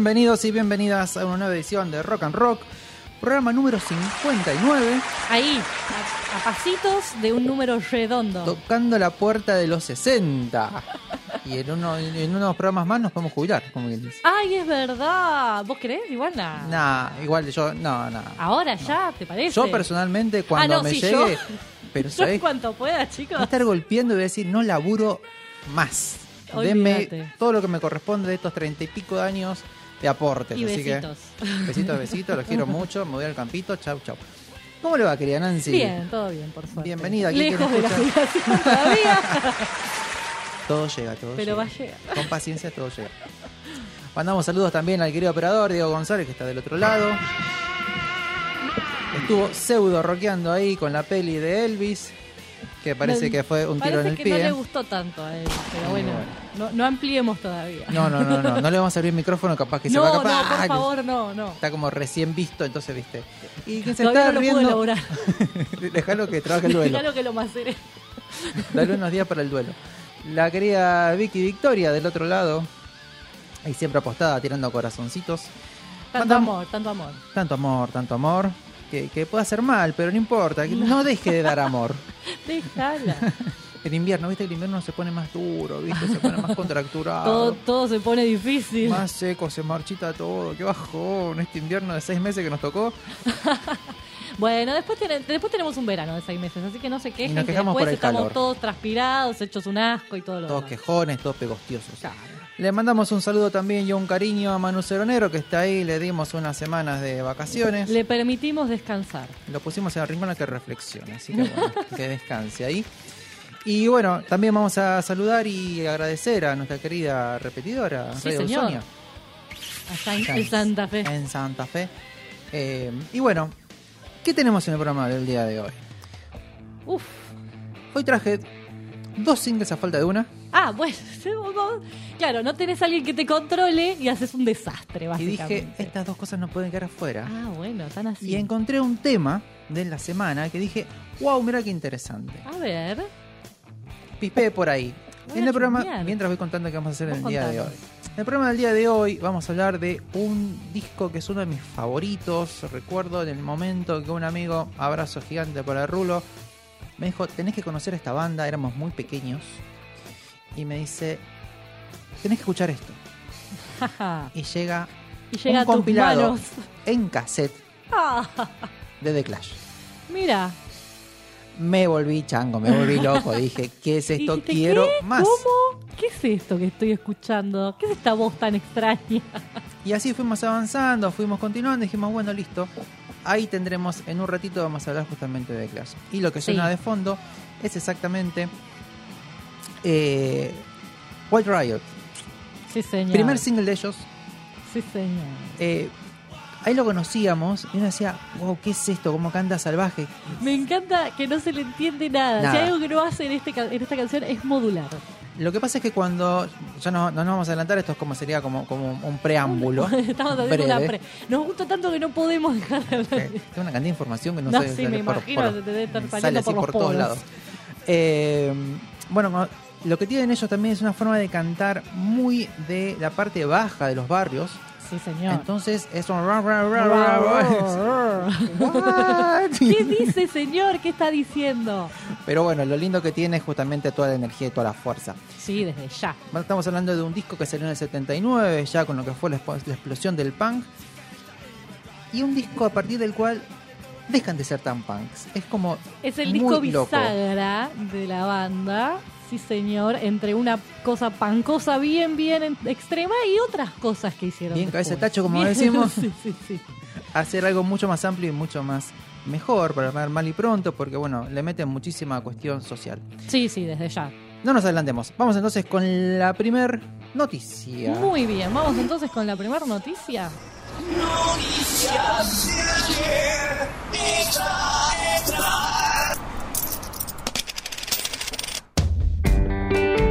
Bienvenidos y bienvenidas a una nueva edición de Rock and Rock, programa número 59, Ahí, a, a pasitos de un número redondo. tocando la puerta de los 60. Y en, uno, en unos programas más nos podemos jubilar, como quien dice. Ay, es verdad. ¿Vos creés? Igual nada. Nah, igual yo, no, no. Ahora ya, ¿te parece? Yo personalmente cuando Ah, no, me llegue, yo- pero cuanto pueda, Voy a chicos. estar golpeando y voy a decir, no laburo más. Denme Olvídate. todo lo que me corresponde de estos treinta y pico de años de aportes. Y así besitos. que, besitos, besitos, los quiero mucho, me voy al campito, chau, chau. ¿Cómo le va, querida Nancy? Bien, todo bien, por suerte. Bienvenida, aquí Lejos de la jubilación todavía. Todo llega, todo Pero va llega. a llegar. Con paciencia todo llega. Mandamos saludos también al querido operador Diego González, que está del otro lado. Estuvo pseudo rockeando ahí con la peli de Elvis, que parece No, que fue un tiro en el que pie. no le gustó tanto a él. Pero bueno, no, no ampliemos todavía. No, no, no, no, no le vamos a abrir el micrófono, capaz que se no, va no, capaz. por favor, no, no. Está como recién visto, entonces viste. Y quien se Todavía está no lo puedo riendo. elaborar. Déjalo que trabaje el duelo. Que lo macere. Dale unos días para el duelo. La querida Vicky Victoria del otro lado. Ahí siempre apostada, tirando corazoncitos. Tanto Mandam- amor, tanto amor. Tanto amor, tanto amor. Que, que puede hacer mal, pero no importa. que No deje de dar amor. Déjala. El invierno, viste el invierno se pone más duro, viste, se pone más contracturado. todo, todo se pone difícil. Más seco, se marchita todo. Qué bajón. Este invierno de seis meses que nos tocó. Bueno, después, después tenemos un verano de seis meses, así que no se quejen. Y nos que quejamos después por el estamos calor. todos transpirados, hechos un asco y todo lo Todos demás. quejones, todos pegostiosos. Claro. Le mandamos un saludo también y un cariño a Manu Ceronero que está ahí. Le dimos unas semanas de vacaciones. Le permitimos descansar. Lo pusimos en el rincón a que reflexione, así que bueno, que descanse ahí. Y bueno, también vamos a saludar y agradecer a nuestra querida repetidora, Sí, Radio señor. Sonia, Allá en, en Santa Fe. en Santa Fe. Eh, y bueno, ¿qué tenemos en el programa del día de hoy? Uf. Hoy traje dos singles a falta de una Ah, bueno. Claro, no tenés a alguien que te controle y haces un desastre, y básicamente. dije, estas dos cosas no pueden quedar afuera. Ah, bueno, tan así. Y encontré un tema de la semana que dije, wow, mira qué interesante. A ver. Pispé por ahí. En el programa, mientras voy contando qué vamos a hacer en el día de hoy. En el programa del día de hoy vamos a hablar de un disco que es uno de mis favoritos. Recuerdo en el momento que un amigo, abrazo gigante para el rulo, me dijo, tenés que conocer esta banda, éramos muy pequeños. Y me dice, tenés que escuchar esto. Y llega, y llega un a compilado manos. en cassette de The Clash. mira. Me volví chango, me volví loco. Dije, ¿qué es esto? Dijiste, Quiero ¿qué? más. ¿Cómo? ¿Qué es esto que estoy escuchando? ¿Qué es esta voz tan extraña? Y así fuimos avanzando, fuimos continuando, dijimos, bueno, listo. Ahí tendremos, en un ratito vamos a hablar justamente de Clash. Y lo que suena Sí. de fondo es exactamente eh, White Riot. Sí, señor. Primer single de ellos. Sí, señor. Eh, ahí lo conocíamos y uno decía, wow, ¿qué es esto? ¿Cómo canta salvaje? Me encanta que no se le entiende nada. Nada. Si hay algo que no hace en, este, en esta canción es modular. Lo que pasa es que cuando, ya no, no nos vamos a adelantar, esto es como sería como, como un preámbulo. Estamos haciendo una pre. Nos gusta tanto que no podemos dejar de hablar. Eh, Tengo una cantidad de información que no, No, sé. sí, me por- imagino, por- te debe estar sale saliendo así por los por todos lados. Eh, bueno, no, lo que tienen ellos también es una forma de cantar muy de la parte baja de los barrios. Sí, señor. Entonces es un... ¿Qué dice, señor? ¿Qué está diciendo? Pero bueno, lo lindo que tiene es justamente toda la energía y toda la fuerza. Sí, desde ya. Estamos hablando de un disco que salió en el 79, ya con lo que fue la, la explosión del punk. Y un disco a partir del cual dejan de ser tan punks. Es como. Es el muy disco loco. bisagra de la banda. Sí, señor. Entre una cosa pancosa bien, bien en- extrema y otras cosas que hicieron. Bien cabeza de tacho, como Bien, decimos. Sí, sí, sí. Hacer algo mucho más amplio y mucho más mejor para hablar mal y pronto, porque bueno, le meten muchísima cuestión social. Sí, sí, desde ya. No nos adelantemos. Vamos entonces con la primer noticia. Muy bien. Vamos entonces con la primera noticia. Bye.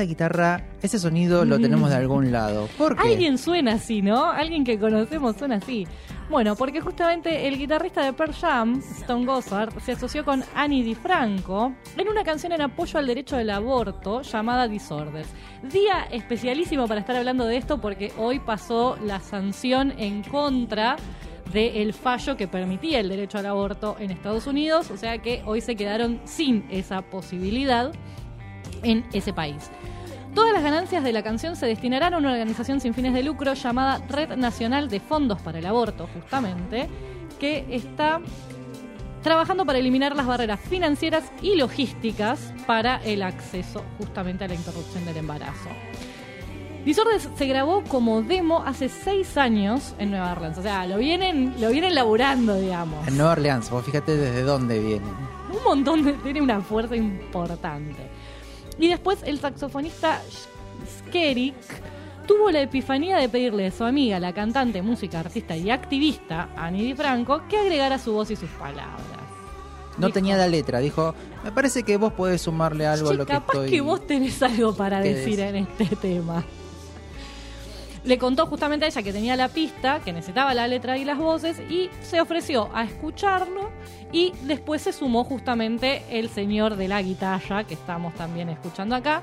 Esa guitarra, ese sonido lo tenemos de algún lado. ¿Por qué? Alguien suena así, ¿no? Alguien que conocemos suena así. Bueno, porque justamente el guitarrista de Pearl Jam, Stone Gossard, se asoció con Annie DiFranco en una canción en apoyo al derecho del aborto llamada Disorders. Día especialísimo para estar hablando de esto porque hoy pasó la sanción en contra del fallo que permitía el derecho al aborto en Estados Unidos, o sea que hoy se quedaron sin esa posibilidad en ese país. Todas las ganancias de la canción se destinarán a una organización sin fines de lucro llamada Red Nacional de Fondos para el Aborto, justamente, que está trabajando para eliminar las barreras financieras y logísticas para el acceso justamente a la interrupción del embarazo. Disorders se grabó como demo hace seis años en Nueva Orleans, o sea, lo vienen, lo vienen laburando, digamos. En Nueva Orleans, vos fíjate desde dónde vienen. Un montón de. Tiene una fuerza importante. Y después el saxofonista Skerik tuvo la epifanía de pedirle a su amiga, la cantante, música, artista y activista, Annie DiFranco, que agregara su voz y sus palabras. No Dijo, tenía la letra, dijo, me parece que vos podés sumarle algo a "Che, lo que capaz estoy... que vos tenés algo para ¿Qué decir en este tema. Le contó justamente a ella que tenía la pista, que necesitaba la letra y las voces, y se ofreció a escucharlo. Y después se sumó justamente el señor de la guitarra, que estamos también escuchando acá,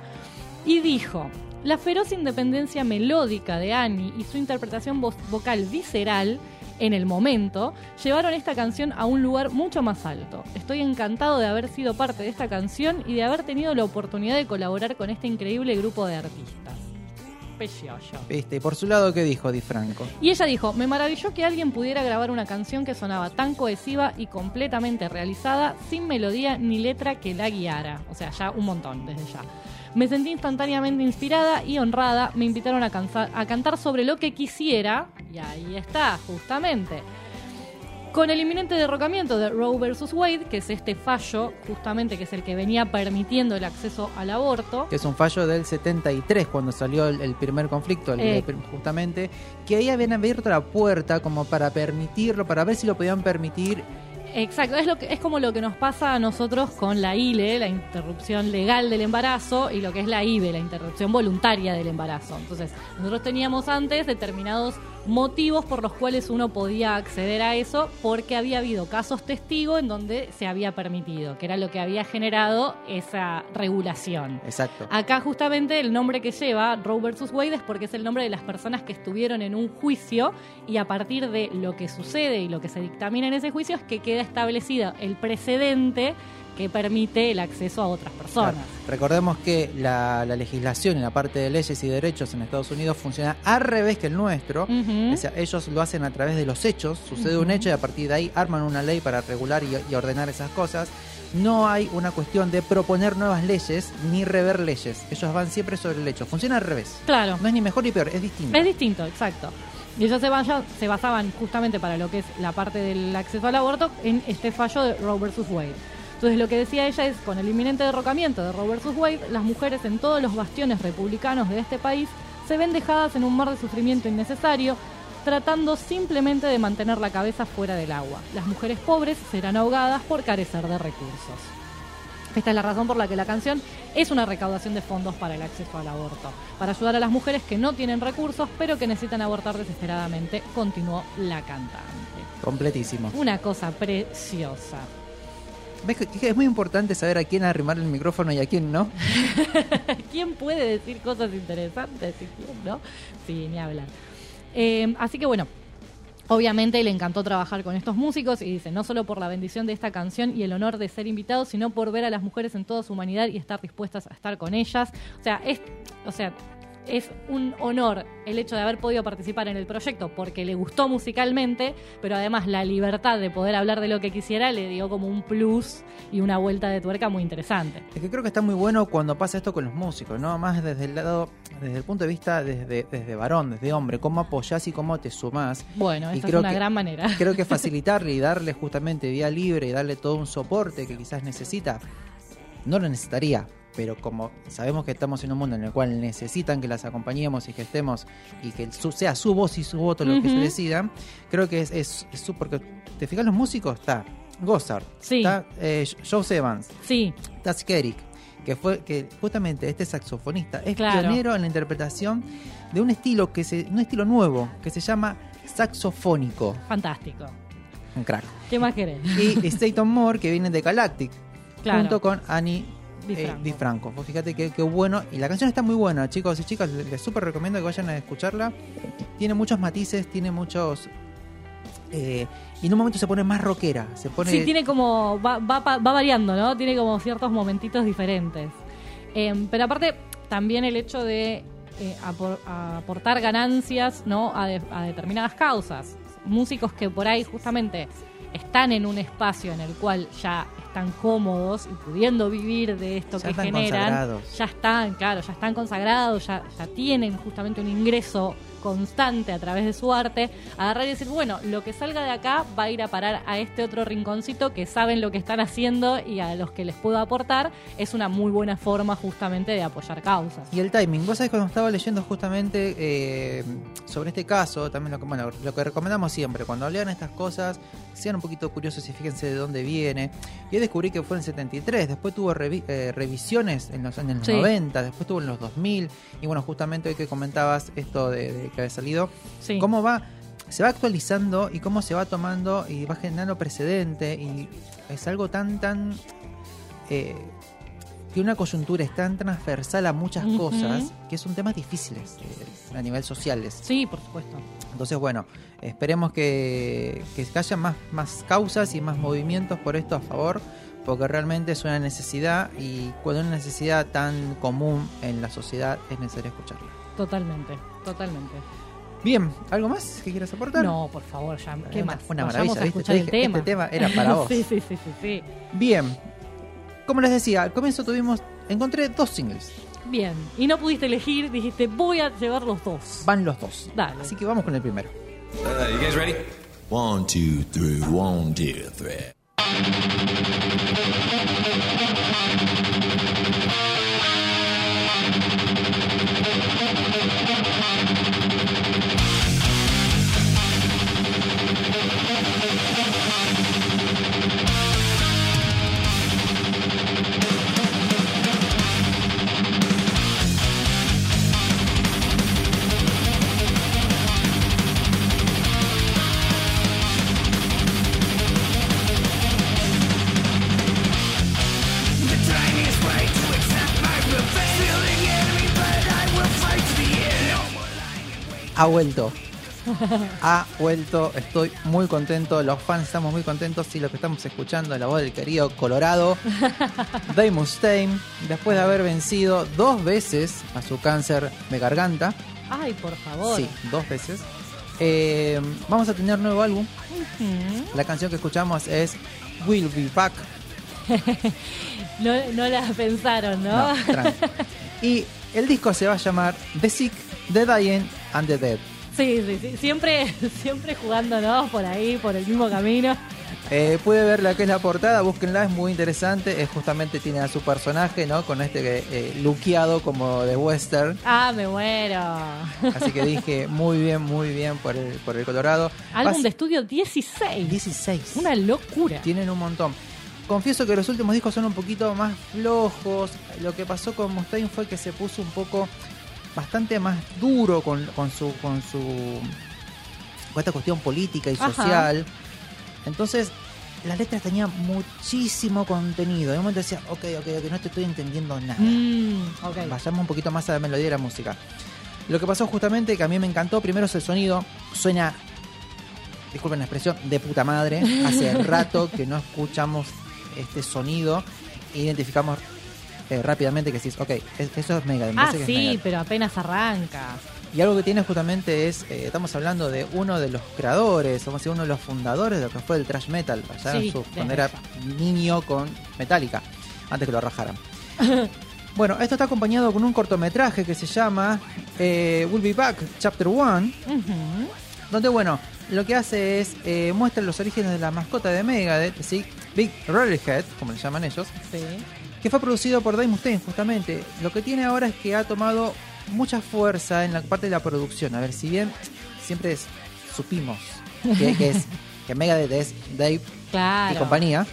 y dijo: La feroz independencia melódica de Annie y su interpretación vo- vocal visceral en el momento llevaron esta canción a un lugar mucho más alto. Estoy encantado de haber sido parte de esta canción y de haber tenido la oportunidad de colaborar con este increíble grupo de artistas. Precioso. Viste, y por su lado, ¿qué dijo Di Franco? Y ella dijo, me maravilló que alguien pudiera grabar una canción que sonaba tan cohesiva y completamente realizada, sin melodía ni letra que la guiara. O sea, ya un montón desde ya. Me sentí instantáneamente inspirada y honrada. Me invitaron a, cansa- a cantar sobre lo que quisiera. Y ahí está, justamente. Con el inminente derrocamiento de Roe vs. Wade, que es este fallo, justamente, que es el que venía permitiendo el acceso al aborto. Que es un fallo del 73, cuando salió el, el primer conflicto, el- Eh. justamente, que ahí habían abierto la puerta como para permitirlo, para ver si lo podían permitir. Exacto, es, lo que, es como lo que nos pasa a nosotros con la ILE, la interrupción legal del embarazo, y lo que es la IBE, la interrupción voluntaria del embarazo. Entonces, nosotros teníamos antes determinados motivos por los cuales uno podía acceder a eso, porque había habido casos testigos en donde se había permitido, que era lo que había generado esa regulación. Exacto. Acá justamente el nombre que lleva Roe vs. Wade es porque es el nombre de las personas que estuvieron en un juicio y a partir de lo que sucede y lo que se dictamina en ese juicio es que queda establecido el precedente que permite el acceso a otras personas. Claro. Recordemos que la, la legislación en la parte de leyes y derechos en Estados Unidos funciona al revés que el nuestro. Ujú. O sea, ellos lo hacen a través de los hechos, sucede un hecho y a partir de ahí arman una ley para regular y, y ordenar esas cosas. No hay una cuestión de proponer nuevas leyes ni rever leyes. Ellos van siempre sobre el hecho. Funciona al revés. Claro. No es ni mejor ni peor, es distinto. Es distinto, exacto. Y ellos se, vaya- se basaban justamente para lo que es la parte del acceso al aborto en este fallo de Roe vs. Wade. Entonces lo que decía ella es, con el inminente derrocamiento de Roe vs. Wade, las mujeres en todos los bastiones republicanos de este país se ven dejadas en un mar de sufrimiento innecesario, tratando simplemente de mantener la cabeza fuera del agua. Las mujeres pobres serán ahogadas por carecer de recursos. Esta es la razón por la que la canción es una recaudación de fondos para el acceso al aborto, para ayudar a las mujeres que no tienen recursos pero que necesitan abortar desesperadamente, continuó la cantante. Completísimo. Una cosa preciosa. ¿Ves que- que es muy importante saber a quién arrimar el micrófono y a quién no? ¿Quién puede decir cosas interesantes y quién no? Sí, ni hablar. Eh, así que bueno, obviamente le encantó trabajar con estos músicos y dice, no solo por la bendición de esta canción y el honor de ser invitado, sino por ver a las mujeres en toda su humanidad y estar dispuestas a estar con ellas. O sea, es, o sea, es un honor el hecho de haber podido participar en el proyecto porque le gustó musicalmente, pero además la libertad de poder hablar de lo que quisiera le dio como un plus y una vuelta de tuerca muy interesante. Es que creo que está muy bueno cuando pasa esto con los músicos, ¿no? Más desde el lado, desde el punto de vista desde, desde varón, desde hombre, cómo apoyás y cómo te sumás. Bueno, Y esta es una que- gran manera. Creo que facilitarle y darle justamente vía libre y darle todo un soporte que quizás necesita, no lo necesitaría, pero como sabemos que estamos en un mundo en el cual necesitan que las acompañemos y que estemos y que su- sea su voz y su voto lo que se decida, creo que es, es, porque te fijas los músicos, está Gossard, Sí. está eh, Joe Evans, Sí, está Skerik, que fue que justamente este saxofonista es Claro. pionero en la interpretación de un estilo que se, un estilo nuevo que se llama saxofónico, fantástico. un crack. ¿Qué más querés? Y Staton Moore, que viene de Galactic, Claro. junto con Annie Di eh, Franco. Di Franco. Vos fíjate que bueno. Y la canción está muy buena, chicos y chicas. Les, les súper recomiendo que vayan a escucharla. Tiene muchos matices, tiene muchos. eh, y en un momento se pone más rockera. Se pone. Sí, tiene como. Va, va, va variando, ¿no? Tiene como ciertos momentitos diferentes. Eh, pero aparte, también el hecho de eh, apor- aportar ganancias, ¿no? A, de- a determinadas causas. Músicos que por ahí justamente están en un espacio en el cual ya están cómodos y pudiendo vivir de esto Ya que están generan, consagrados. ya están, claro, ya están consagrados, ya, ya tienen justamente un ingreso constante a través de su arte, agarrar y decir, bueno, lo que salga de acá va a ir a parar a este otro rinconcito que saben lo que están haciendo y a los que les puedo aportar, es una muy buena forma justamente de apoyar causas. Y el timing, vos sabés cuando estaba leyendo justamente eh, sobre este caso, también lo que, bueno, lo que recomendamos siempre, cuando lean estas cosas, sean un poquito curiosos y fíjense de dónde viene. Y ahí descubrí que fue en 73, después tuvo revi- eh, revisiones en los años Sí. 90, después tuvo en los 2000, y bueno, justamente hoy que comentabas esto de, de que había salido, Sí. cómo va, se va actualizando y cómo se va tomando y va generando precedente, y es algo tan, tan... eh, que una coyuntura es tan transversal a muchas Ujú. cosas que son temas difíciles eh, a nivel sociales. Sí, por supuesto. Entonces, bueno, esperemos que, que haya más, más causas y más movimientos por esto a favor, porque realmente es una necesidad y cuando es una necesidad tan común en la sociedad es necesario escucharla. Totalmente, totalmente. Bien, ¿algo más que quieras aportar? No, por favor, ya, ¿qué Una- más? una maravilla, a ¿viste? escuchar Te el dije, tema. este tema era para vos. sí, sí, sí, sí, sí. Bien, como les decía, al comienzo tuvimos, encontré dos singles, Bien, y no pudiste elegir, dijiste, voy a llevar los dos. van los dos. Dale. Así que vamos con el primero. Uh, you guys ready? One, two, three. One, two, three. Ha vuelto. Ha vuelto, estoy muy contento, los fans estamos muy contentos. Y lo que estamos escuchando es la voz del querido Colorado, Dave Mustaine, después de haber vencido dos veces a su cáncer de garganta, Ay, por favor. sí, dos veces, eh, vamos a tener nuevo álbum, la canción que escuchamos es Will Be Back, No, no la pensaron, ¿no? No, y el disco se va a llamar The Sick, The Dying and The Dead. Sí, sí, sí. Siempre, siempre jugándonos por ahí, por el mismo camino. Eh, pude ver la que es la portada, búsquenla, es muy interesante. Es justamente tiene a su personaje, ¿no? Con este eh, luqueado como de western. Ah, me muero. Así que dije, muy bien, muy bien por el, por el Colorado. Álbum de estudio 16. 16. Una locura. Tienen un montón. Confieso que los últimos discos son un poquito más flojos. Lo que pasó con Mustaine fue que se puso un poco bastante más duro con, con su con su con esta cuestión política y Ajá. social. Entonces, las letras tenían muchísimo contenido. De un momento decía, ok, ok, ok, no te estoy entendiendo nada. Mm. Vayamos un poquito más a la melodía de la música. Lo que pasó justamente, que a mí me encantó, primero es el sonido. Suena, disculpen la expresión, de puta madre. Hace rato que no escuchamos este sonido. E identificamos eh, rápidamente que sí, ok, es- eso es Megadeth. me Ah, sí, Megadeth. pero apenas arranca. Y algo que tiene justamente es, eh, estamos hablando de uno de los creadores, vamos a decir, uno de los fundadores de lo que fue el thrash metal, allá Sí, su- cuando era niño con Metallica, antes que lo rajaran. bueno, esto está acompañado con un cortometraje que se llama eh, We'll Be Back, Chapter 1, Ujú. donde, bueno, lo que hace es eh, muestra los orígenes de la mascota de Megadeth, ¿sí? Big Rollerhead, como le llaman ellos, Sí. Que fue producido por Dave Mustaine justamente. Lo que tiene ahora es que ha tomado mucha fuerza en la parte de la producción. A ver, si bien siempre es- supimos que, que es que Megadeth es Dave Claro. y compañía,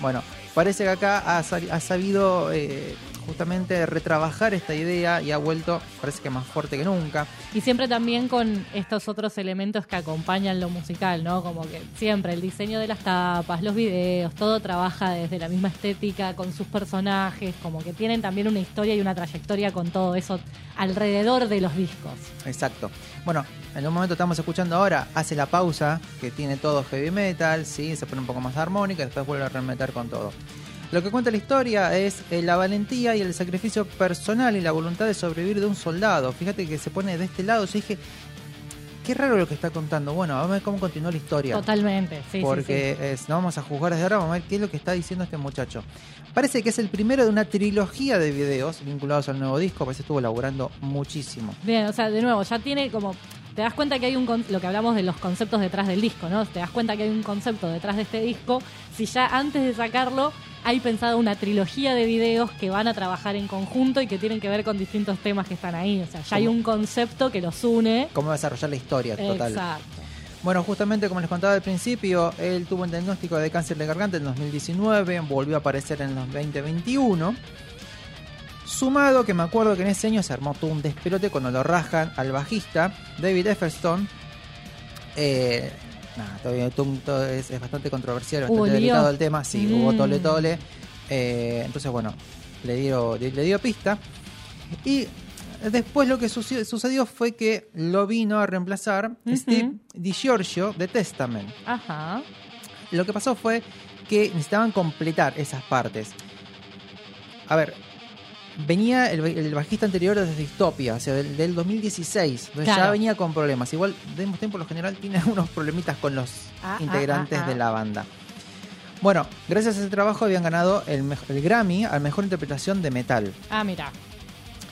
bueno, parece que acá ha sabido eh, justamente retrabajar esta idea y ha vuelto, parece que más fuerte que nunca. Y siempre también con estos otros elementos que acompañan lo musical, ¿no? Como que siempre el diseño de las tapas, los videos, todo trabaja desde la misma estética, con sus personajes, como que tienen también una historia y una trayectoria con todo eso alrededor de los discos. Exacto. Bueno, en un momento estamos escuchando ahora, hace la pausa, que tiene todo heavy metal, sí, se pone un poco más armónica, y después vuelve a remeter con todo. Lo que cuenta la historia es eh, la valentía y el sacrificio personal y la voluntad de sobrevivir de un soldado. Fíjate que se pone de este lado, yo dije, qué raro lo que está contando. Bueno, vamos a ver cómo continuó la historia. Totalmente, sí, sí, porque sí. es- no vamos a juzgar desde ahora, vamos a ver qué es lo que está diciendo este muchacho. Parece que es el primero de una trilogía de videos vinculados al nuevo disco, parece que estuvo laburando muchísimo. Bien, o sea, de nuevo, ya tiene como. Te das cuenta que hay un. Lo que hablamos de los conceptos detrás del disco, ¿no? Te das cuenta que hay un concepto detrás de este disco. Si ya antes de sacarlo hay pensado una trilogía de videos que van a trabajar en conjunto y que tienen que ver con distintos temas que están ahí. O sea, ya hay un concepto que los une. Cómo desarrollar la historia total. Exacto. Bueno, justamente como les contaba al principio, él tuvo un diagnóstico de cáncer de garganta en 2019, volvió a aparecer en los 2021. Sumado que me acuerdo que en ese año se armó todo un despelote cuando lo rajan al bajista David Efferstone. Eh, nada, todavía todo- todo es, es bastante controversial, bastante delicado el tema. Sí, hubo Mm. tole tole. Eh, entonces, bueno, le dio, le, le dio pista. Y después lo que sucedió, sucedió fue que lo vino a reemplazar Ujú. Steve DiGiorgio de Testament. Ajá. Lo que pasó fue que necesitaban completar esas partes. A ver, venía el, el bajista anterior desde Distopia, o sea, del, del 2016, entonces ya venía con problemas. Igual, Dave Mustaine por lo general tiene algunos problemitas con los Ah, ah, integrantes ah, ah. de la banda. Bueno, gracias a ese trabajo habían ganado el, Grammy a Mejor Interpretación de Metal. Ah, mira.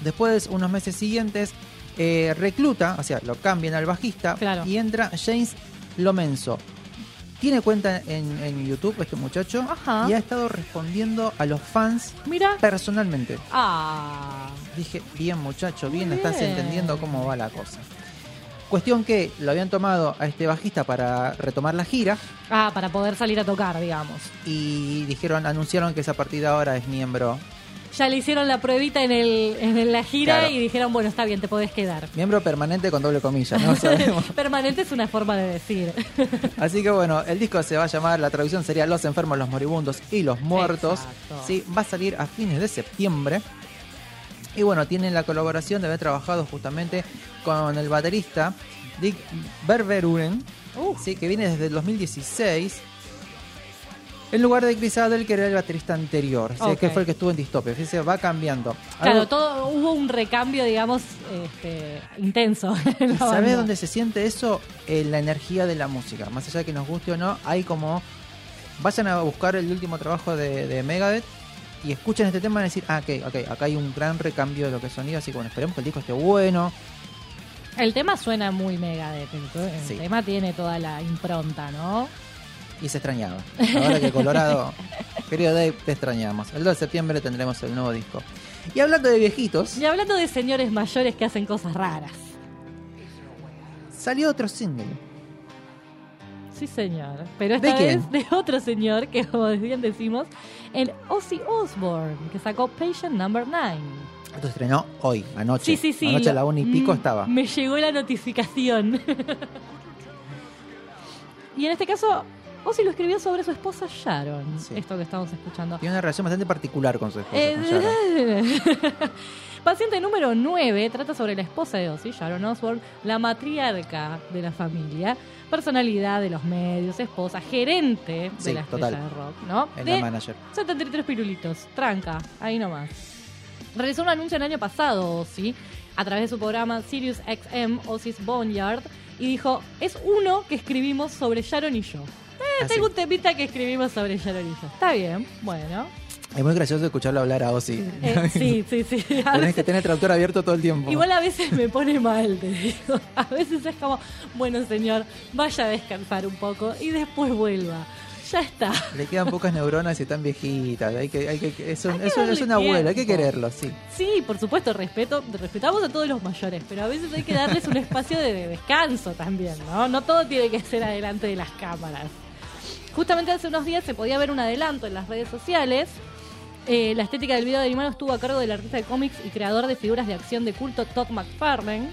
Después, unos meses siguientes, eh, recluta, o sea, lo cambian al bajista Claro. y entra James Lomenzo. Tiene cuenta en, en YouTube este muchacho Ajá. y ha estado respondiendo a los fans Mira. personalmente. Ah. Dije, bien muchacho, bien, Muy estás bien. entendiendo cómo va la cosa. Cuestión que lo habían tomado a este bajista para retomar la gira Ah, para poder salir a tocar, digamos. y dijeron, anunciaron que esa partida ahora es miembro Ya le hicieron la pruebita en, el, en la gira Claro. y dijeron, bueno, está bien, te podés quedar. miembro permanente con doble comilla, no sabemos. Permanente es una forma de decir. Así que bueno, el disco se va a llamar, la traducción sería Los enfermos, los moribundos y los muertos. Exacto. Sí, va a salir a fines de septiembre. Y bueno, tienen la colaboración de haber trabajado justamente con el baterista Dick Berberuren, Uh. sí, que viene desde el 2016. En lugar de Chris Adel, que era el baterista anterior, que fue el que estuvo en Distopia. Va cambiando. Claro, Algo- todo hubo un recambio, digamos, este, intenso. ¿Sabes dónde se siente eso? En la energía de la música. Más allá de que nos guste o no, hay como. Vayan a buscar el último trabajo de, de Megadeth y escuchen este tema y van a decir, ah, ok, ok, acá hay un gran recambio de lo que sonido, así que bueno, esperemos que el disco esté bueno. El tema suena muy mega de El Sí. tema tiene toda la impronta, ¿no? Y se extrañaba. Ahora que Colorado, querido Dave, te extrañamos. El 2 de septiembre tendremos el nuevo disco. Y hablando de viejitos, Y hablando de señores mayores que hacen cosas raras. salió otro single. Sí, señor. Pero ¿De esta quién? vez de otro señor que, como bien decimos, el Ozzy Osbourne, que sacó Patient Number 9. Esto estrenó hoy, anoche. Sí, sí, sí. Anoche a la una y pico mm, estaba. Me llegó la notificación. y en este caso, Ozzy lo escribió sobre su esposa Sharon. Sí. Esto que estamos escuchando. Tiene una relación bastante particular con su esposa. Eh, con Sharon. Paciente número 9 trata sobre la esposa de Ozzy, Sharon Osbourne, la matriarca de la familia, personalidad de los medios, esposa, gerente de la estrella total. de rock, ¿no? Es De la manager. 73 pirulitos, tranca, ahí nomás. Realizó un anuncio el año pasado, Ozzy, a través de su programa Sirius XM, Ozzy's Boneyard, y dijo, es uno que escribimos sobre Sharon y yo. Eh, Ah, tengo un temita que escribimos sobre Sharon. Está bien, bueno. Es muy gracioso escucharlo hablar a Ozzy. Eh, sí, sí, sí. A Tenés veces- que tener el traductor abierto todo el tiempo. Igual a veces me pone mal, te digo. A veces es como, bueno señor, vaya a descansar un poco y después vuelva. Ya está. Le quedan pocas neuronas y están viejitas. Hay que, hay que, es, un, Hay que es, un, es darle un abuelo, hay que quererlo, sí. Sí, por supuesto, respeto, respetamos a todos los mayores, pero a veces hay que darles un espacio de, de descanso también, ¿no? No todo tiene que ser adelante de las cámaras. Justamente hace unos días se podía ver un adelanto en las redes sociales. Eh, la estética del video de animado estuvo a cargo del artista de cómics y creador de figuras de acción de culto Todd McFarlane.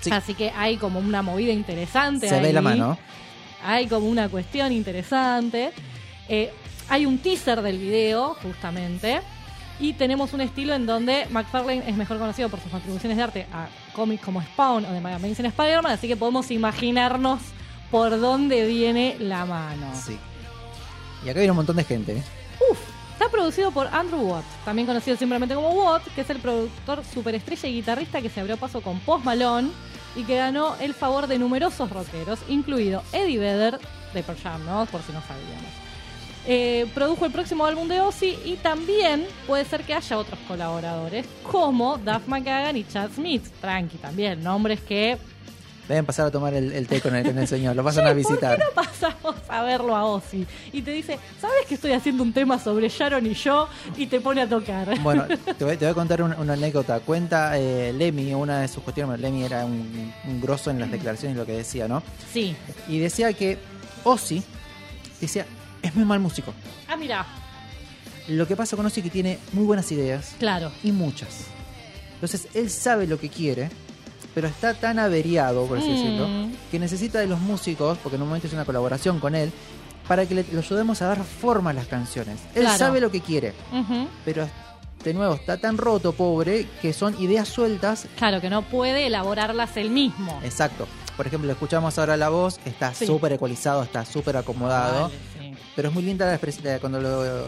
Sí. Así que hay como una movida interesante. Se ve la mano. Hay como una cuestión interesante. Eh, hay un teaser del video, justamente. Y tenemos un estilo en donde McFarlane es mejor conocido por sus contribuciones de arte a cómics como Spawn o de Amazing Spider-Man, así que podemos imaginarnos por dónde viene la mano. Sí. Y acá viene un montón de gente. ¿eh? Uf, está producido por Andrew Watt, también conocido simplemente como Watt, que es el productor superestrella y guitarrista que se abrió paso con Post Malone y que ganó el favor de numerosos rockeros, incluido Eddie Vedder de Pearl Jam, ¿no? Por si no sabíamos. Eh, produjo el próximo álbum de Ozzy y también puede ser que haya otros colaboradores como Duff McKagan y Chad Smith. Tranqui también, nombres que Deben pasar a tomar el, el té con el, con el señor. Lo pasan a visitar. no pasamos a verlo a Ozzy y te dice, ¿sabes que estoy haciendo un tema sobre Sharon y yo? Y te pone a tocar. Bueno, te voy, te voy a contar una, una anécdota. Cuenta eh, Lemmy, una de sus cuestiones. Lemmy era un, un grosso en las declaraciones y lo que decía, ¿no? Sí. Y decía que Ozzy, decía, es muy mal músico. Ah, mira, Lo que pasa con Ozzy es que tiene muy buenas ideas claro. y muchas. Entonces él sabe lo que quiere, pero está tan averiado, por así Mm. decirlo, que necesita de los músicos, porque en un momento es una colaboración con él, para que le, lo ayudemos a dar forma a las canciones. Él Claro. sabe lo que quiere, pero de nuevo está tan roto, pobre, que son ideas sueltas. Claro, que no puede elaborarlas él mismo. Exacto. Por ejemplo, escuchamos ahora la voz, está Sí. súper ecualizado, está súper acomodado. Vale, sí. Pero es muy linda la expres- la- cuando lo,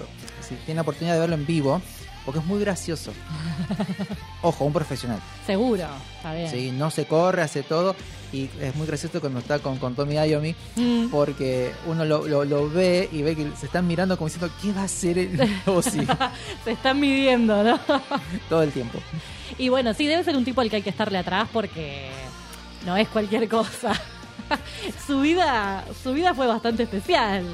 si tiene la oportunidad de verlo en vivo, porque es muy gracioso. Ojo, un profesional. Seguro, está bien. ¿sí? No se corre, hace todo. Y es muy gracioso cuando está con, con Tommy Iommi, Mm. porque uno lo, lo- lo ve y ve que se están mirando como diciendo, ¿qué va a hacer el Ozzy? Se están midiendo, ¿no? todo el tiempo. Y bueno, sí, debe ser un tipo al que hay que estarle atrás porque no es cualquier cosa. su vida, su vida fue bastante especial.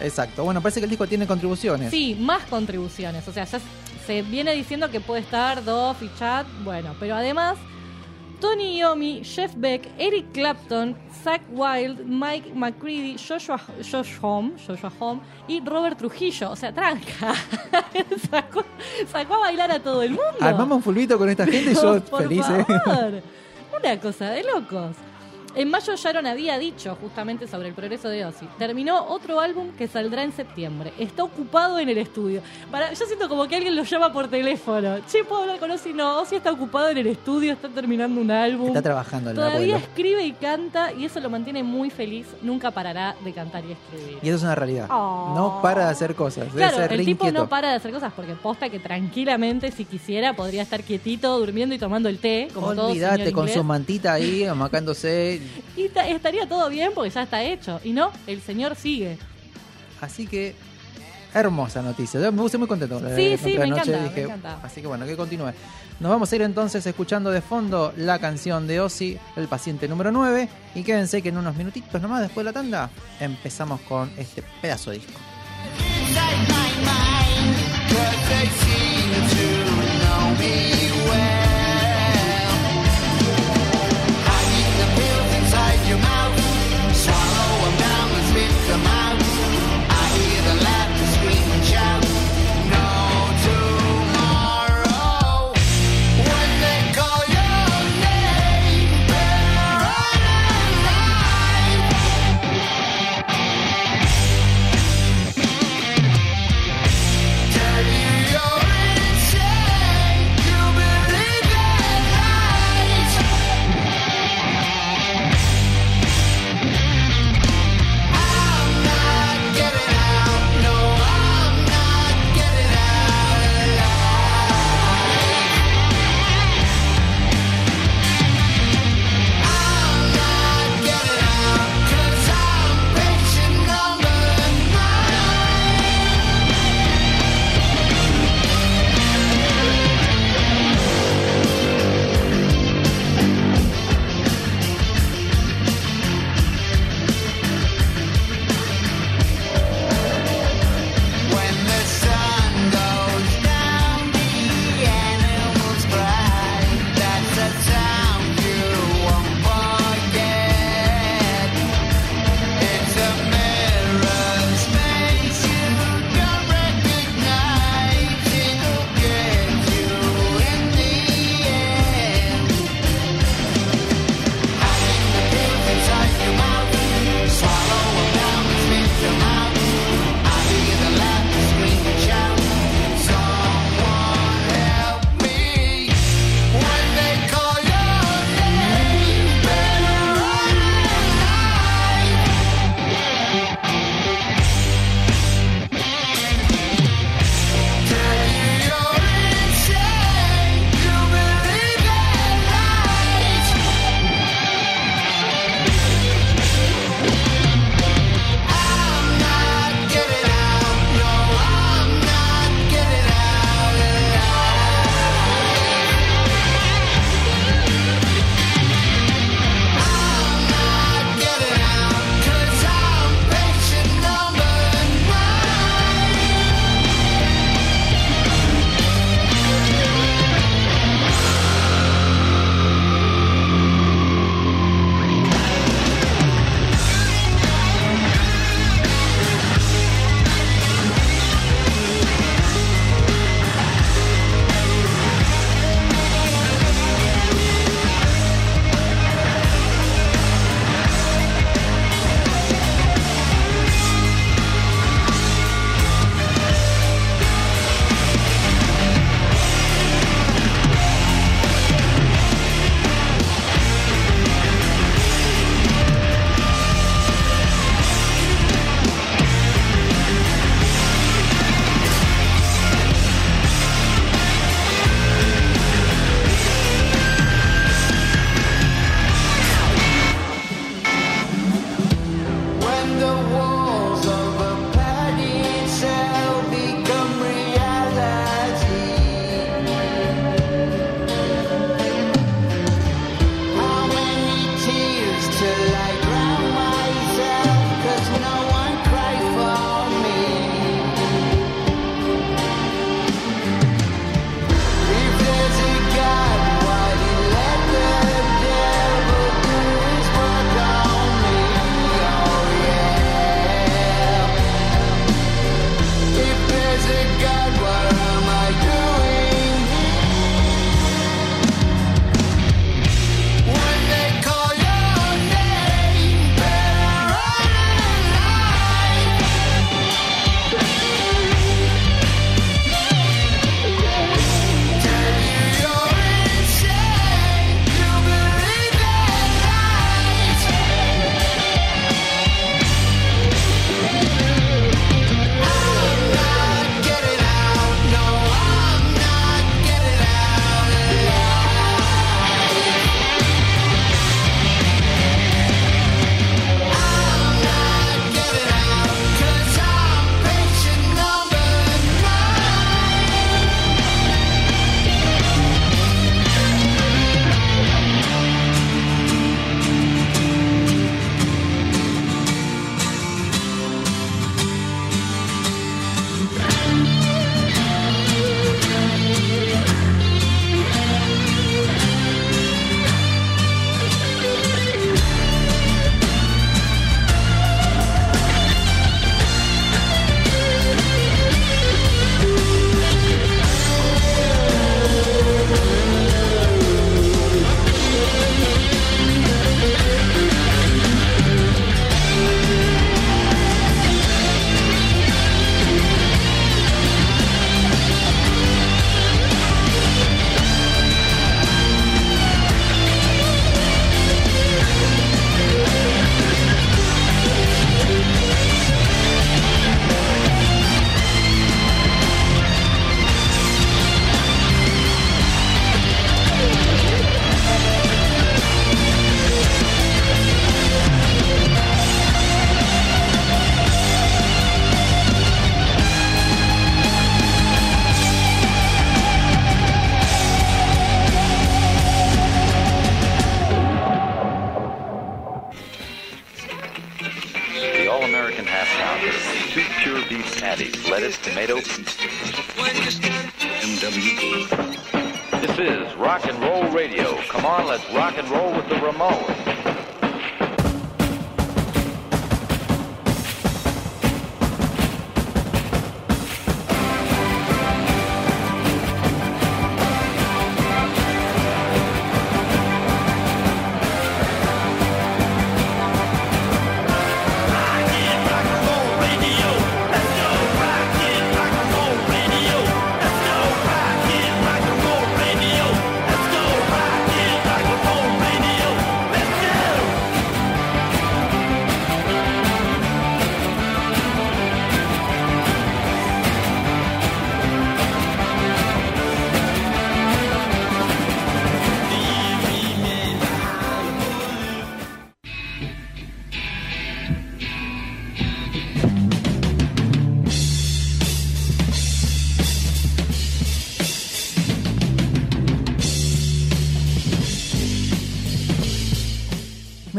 Exacto. Bueno, parece que el disco tiene contribuciones. Sí, más contribuciones. O sea, ya se viene diciendo que puede estar Dove y Chad. Bueno, pero además, Tony Iommi, Jeff Beck, Eric Clapton, Zach Wild, Mike McCready, Joshua, Josh Home, Joshua Home y Robert Trujillo. O sea, tranca. sacó, sacó a bailar a todo el mundo. Armamos un fulbito con esta gente y yo feliz. ¿eh? favor. Una cosa de locos. En mayo Sharon había dicho justamente sobre el progreso de Ozzy. Terminó otro álbum que saldrá en septiembre. Está ocupado en el estudio. Para, yo siento como que alguien lo llama por teléfono. Che, ¿puedo hablar con Ozzy? No, Ozzy está ocupado en el estudio, está terminando un álbum. Está trabajando el Todavía abuelo. escribe y canta y eso lo mantiene muy feliz. Nunca parará de cantar y escribir. Y eso es una realidad. Oh. No para de hacer cosas. Debe Claro, ser el tipo inquieto. no para de hacer cosas porque posta que tranquilamente, si quisiera, podría estar quietito, durmiendo y tomando el té, como Olvídate con inglés. su mantita ahí, amacándose. Y ta- estaría todo bien porque ya está hecho. Y no, el señor sigue. Así que Hermosa noticia. Yo me puse muy contento. con la Sí, sí, me encanta, me Dije, encanta. Así que bueno, que continúe. Nos vamos a ir entonces escuchando de fondo la canción de Ozzy, el paciente número 9. Y quédense que en unos minutitos nomás después de la tanda empezamos con este pedazo de disco.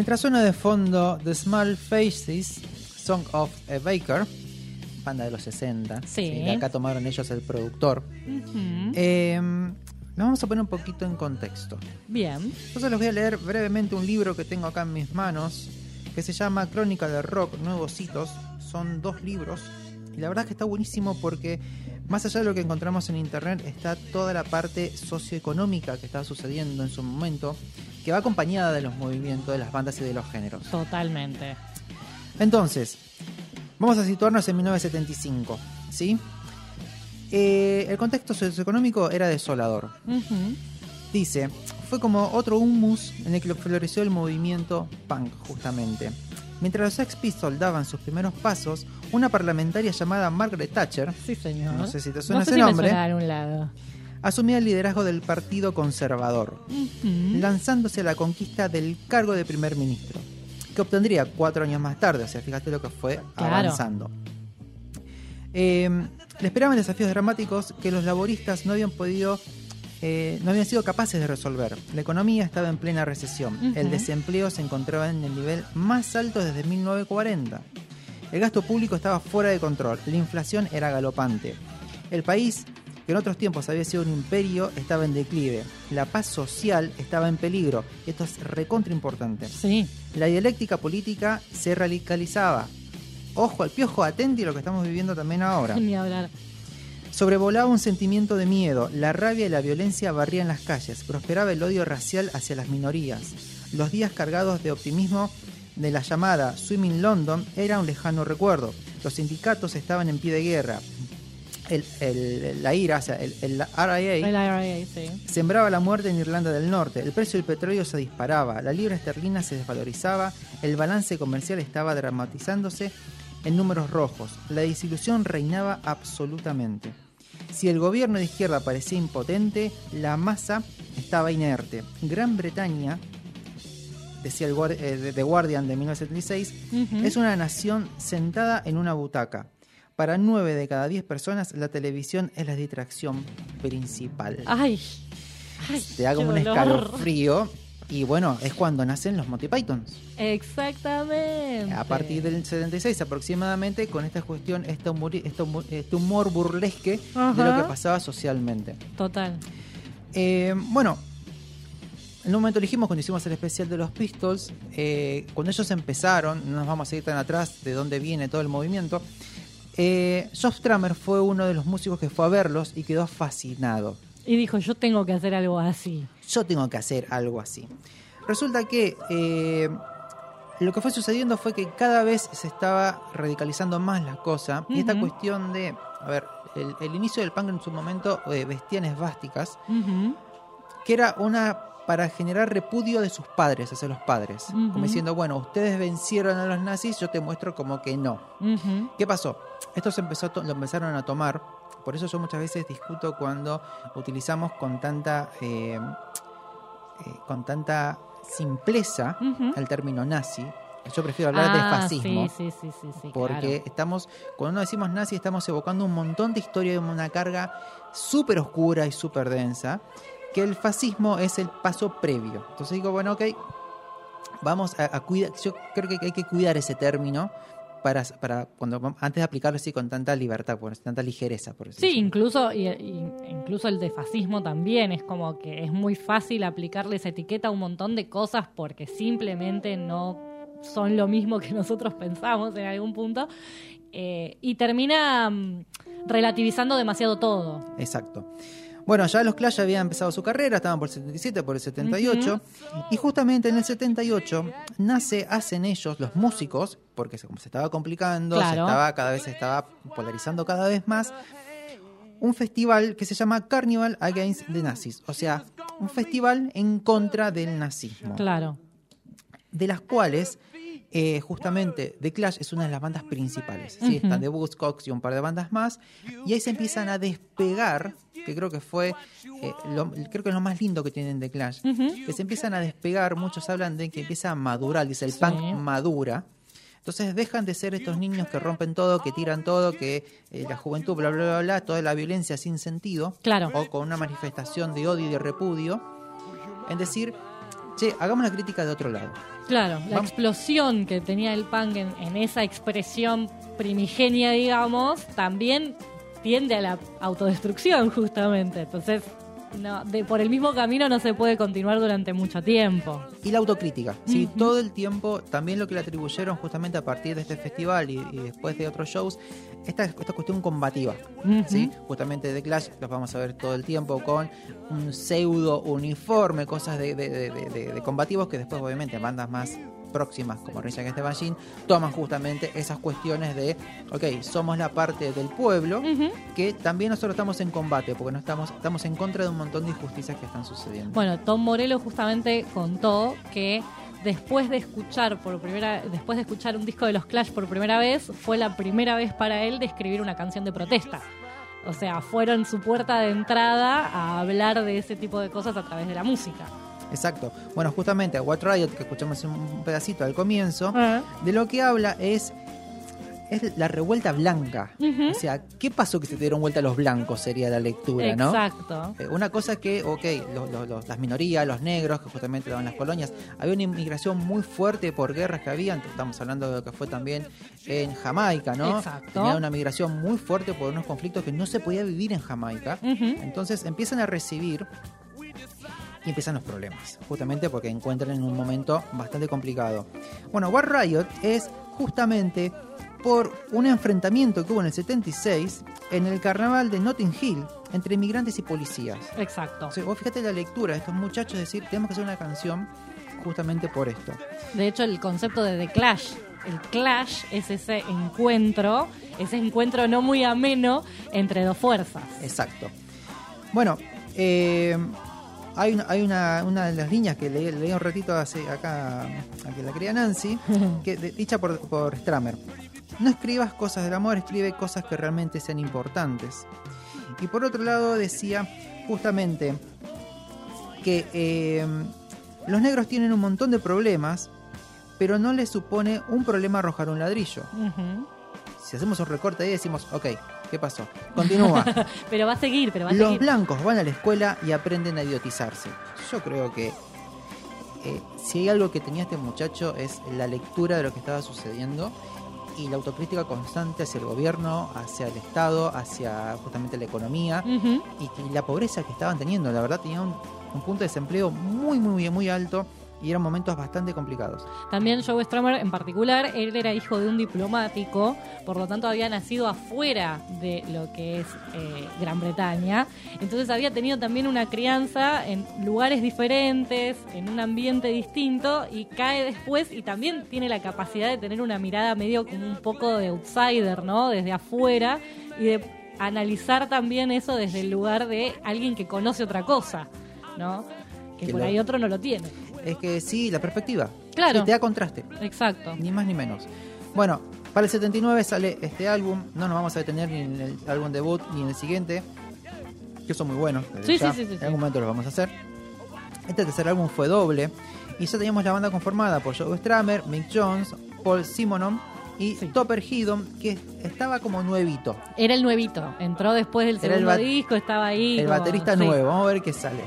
Mientras suena de fondo The Small Faces, Song of a Baker, banda de los 60, Sí. de acá tomaron ellos el productor. Eh, nos vamos a poner un poquito en contexto. Bien. Entonces les voy a leer brevemente un libro que tengo acá en mis manos, que se llama Crónica del Rock, Nuevos Hitos. Son dos libros y la verdad es que está buenísimo porque más allá de lo que encontramos en internet está toda la parte socioeconómica que estaba sucediendo en su momento, que va acompañada de los movimientos, de las bandas y de los géneros. Totalmente. Entonces, vamos a situarnos en 1975, ¿sí? Eh, el contexto socioeconómico era desolador. Dice, fue como otro humus en el que floreció el movimiento punk, justamente. Mientras los Sex Pistols daban sus primeros pasos, una parlamentaria llamada Margaret Thatcher Sí, señor. No sé si te suena No sé ese si me nombre. suena lado. asumía el liderazgo del Partido Conservador, lanzándose a la conquista del cargo de primer ministro, que obtendría cuatro años más tarde, o sea, fíjate lo que fue Claro. avanzando. Eh, le esperaban desafíos dramáticos que los laboristas no habían podido, eh, no habían sido capaces de resolver. La economía estaba en plena recesión, el desempleo se encontraba en el nivel más alto desde 1940. El gasto público estaba fuera de control, la inflación era galopante. El país, que en otros tiempos había sido un imperio, estaba en declive. La paz social estaba en peligro. Esto es recontra importante. Sí. La dialéctica política se radicalizaba. Ojo al piojo, atenti a lo que estamos viviendo también ahora. Ni hablar. Sobrevolaba un sentimiento de miedo, la rabia y la violencia barrían las calles, prosperaba el odio racial hacia las minorías. Los días cargados de optimismo de la llamada Swimming London era un lejano recuerdo. Los sindicatos estaban en pie de guerra. El- el- la IRA, o sea, el, el RIA, El IRA, sí. Sembraba la muerte en Irlanda del Norte, el precio del petróleo se disparaba, la libra esterlina se desvalorizaba, el balance comercial estaba dramatizándose en números rojos, la desilusión reinaba absolutamente. Si el gobierno de izquierda parecía impotente, la masa estaba inerte. Gran Bretaña, decía el guar- eh, The Guardian de 1976, Ujú. es una nación sentada en una butaca. Para nueve de cada diez personas, la televisión es la distracción principal Ay. Ay, te hago qué un escalofrío. Y bueno, es cuando nacen los Monty Pythons. Exactamente. A partir del 76 aproximadamente, con esta cuestión, este humor, este humor, este burlesque de lo que pasaba socialmente. Total. Eh, bueno, en un momento dijimos cuando hicimos el especial de los Pistols, eh, cuando ellos empezaron, no nos vamos a ir tan atrás de dónde viene todo el movimiento, eh, Josh fue uno de los músicos que fue a verlos y quedó fascinado. Y dijo, yo tengo que hacer algo así. yo tengo que hacer algo así. Resulta que eh, lo que fue sucediendo fue que cada vez se estaba radicalizando más la cosa y esta cuestión de, a ver, el, el inicio del punk en su momento eh, vestían esvásticas, que era una para generar repudio de sus padres hacia los padres, como diciendo, bueno, ustedes vencieron a los nazis, yo te muestro como que no. ¿Qué pasó? Esto se empezó lo empezaron a tomar. Por eso yo muchas veces discuto cuando utilizamos con tanta eh, eh, con tanta simpleza el término nazi. Yo prefiero hablar de Ah, fascismo. Sí, sí, sí, Porque estamos, cuando decimos nazi, estamos evocando un montón de historia y una carga súper oscura y súper densa, que el fascismo es el paso previo. Entonces digo, bueno, ok, vamos a, a cuidar, yo creo que hay que cuidar ese término para, para cuando antes de aplicarlo así con tanta libertad, con tanta ligereza, por Sí, decirlo. incluso, y- y- incluso el de fascismo también es como que es muy fácil aplicarle esa etiqueta a un montón de cosas porque simplemente no son lo mismo que nosotros pensamos en algún punto eh, y termina mm, relativizando demasiado todo. Exacto. Bueno, ya los Clash habían empezado su carrera, estaban por el 77, por el 78, y justamente en el 78 nace, hacen ellos, los músicos, porque se, como se estaba complicando, se estaba cada vez se estaba polarizando cada vez más, un festival que se llama Carnival Against the Nazis, o sea, un festival en contra del nazismo Claro. de las cuales eh, justamente The Clash es una de las bandas principales. Están The Buzzcocks y un par de bandas más. Y ahí se empiezan a despegar, que creo que fue, eh, lo, creo que es lo más lindo que tienen The Clash, que se empiezan a despegar, muchos hablan de que empieza a madurar, dice el Sí. punk madura. Entonces dejan de ser estos niños que rompen todo, que tiran todo, que eh, la juventud, bla, bla, bla, bla, toda la violencia sin sentido, Claro. o con una manifestación de odio y de repudio, en decir, che, hagamos la crítica de otro lado. Claro, la explosión que tenía el punk en, en esa expresión primigenia, digamos, también tiende a la autodestrucción, justamente. Entonces, no, de, por el mismo camino no se puede continuar durante mucho tiempo. Y la autocrítica, ¿sí? Todo el tiempo, también lo que le atribuyeron justamente a partir de este festival y, y después de otros shows, esta, esta cuestión combativa, ¿sí? Justamente de Clash los vamos a ver todo el tiempo con un pseudo uniforme, cosas de, de- de- de- de- de combativos que después obviamente bandas más próximas como the Machine toman justamente esas cuestiones de, ok, somos la parte del pueblo que también nosotros estamos en combate porque no estamos, estamos en contra de un montón de injusticias que están sucediendo. Bueno, Tom Morello justamente contó que después de escuchar por primera después de escuchar un disco de los Clash por primera vez, fue la primera vez para él de escribir una canción de protesta. O sea, fueron su puerta de entrada a hablar de ese tipo de cosas a través de la música. Exacto. Bueno, justamente What Riot, que escuchamos un pedacito al comienzo, Ah. de lo que habla es, es la revuelta blanca. O sea, ¿qué pasó que se dieron vuelta los blancos? Sería la lectura, ¿no? Exacto. Eh, Una cosa que, ok, lo- lo- lo- las minorías, los negros, que justamente estaban en las colonias, había una inmigración muy fuerte por guerras que habían, estamos hablando de lo que fue también en Jamaica, ¿no? Exacto. Tenía una migración muy fuerte por unos conflictos que no se podía vivir en Jamaica. Entonces empiezan a recibir y empiezan los problemas, justamente porque encuentran en un momento bastante complicado. Bueno, War Riot es justamente por un enfrentamiento que hubo en el 76 en el carnaval de Notting Hill entre inmigrantes y policías. Exacto. O sea, vos fíjate la lectura de estos muchachos decir, tenemos que hacer una canción justamente por esto. De hecho, el concepto de The Clash, el clash es ese encuentro, ese encuentro no muy ameno entre dos fuerzas. Exacto. Bueno, eh, hay, una, hay una, una de las líneas que leí, leí un ratito hace, acá, a que la crea Nancy, que, de- dicha por, por Stramer. No escribas cosas del amor, escribe cosas que realmente sean importantes. Y por otro lado decía justamente que eh, los negros tienen un montón de problemas, pero no les supone un problema arrojar un ladrillo. Si hacemos un recorte ahí decimos, ok, ¿qué pasó? Continúa. Pero va a seguir, pero va a Los seguir. blancos van a la escuela y aprenden a idiotizarse. Yo creo que eh, si hay algo que tenía este muchacho es la lectura de lo que estaba sucediendo y la autocrítica constante hacia el gobierno, hacia el Estado, hacia justamente la economía y la pobreza que estaban teniendo. La verdad tenían un, un punto de desempleo muy, muy, muy alto y eran momentos bastante complicados. También Joe Strummer en particular, él era hijo de un diplomático, por lo tanto había nacido afuera de lo que es eh, Gran Bretaña. Entonces había tenido también una crianza en lugares diferentes, en un ambiente distinto, y cae después y también tiene la capacidad de tener una mirada medio como un poco de outsider, ¿no? Desde afuera y de analizar también eso desde el lugar de alguien que conoce otra cosa, ¿no? Que Que por lo- ahí otro no lo tiene. Es que sí, la perspectiva. Claro. Sí, te da contraste. Exacto. Ni más ni menos. Bueno, para el 79 sale este álbum. No nos vamos a detener ni en el álbum debut ni en el siguiente. Que son muy buenos. Sí, sí, sí, En algún momento los vamos a hacer. Este tercer álbum fue doble. Y ya teníamos la banda conformada por Joe Stramer, Mick Jones, Paul Simonon y. Topper Headon, que estaba como nuevito. Era el nuevito, entró después del segundo disco, estaba ahí. El como- baterista nuevo. Vamos a ver qué sale.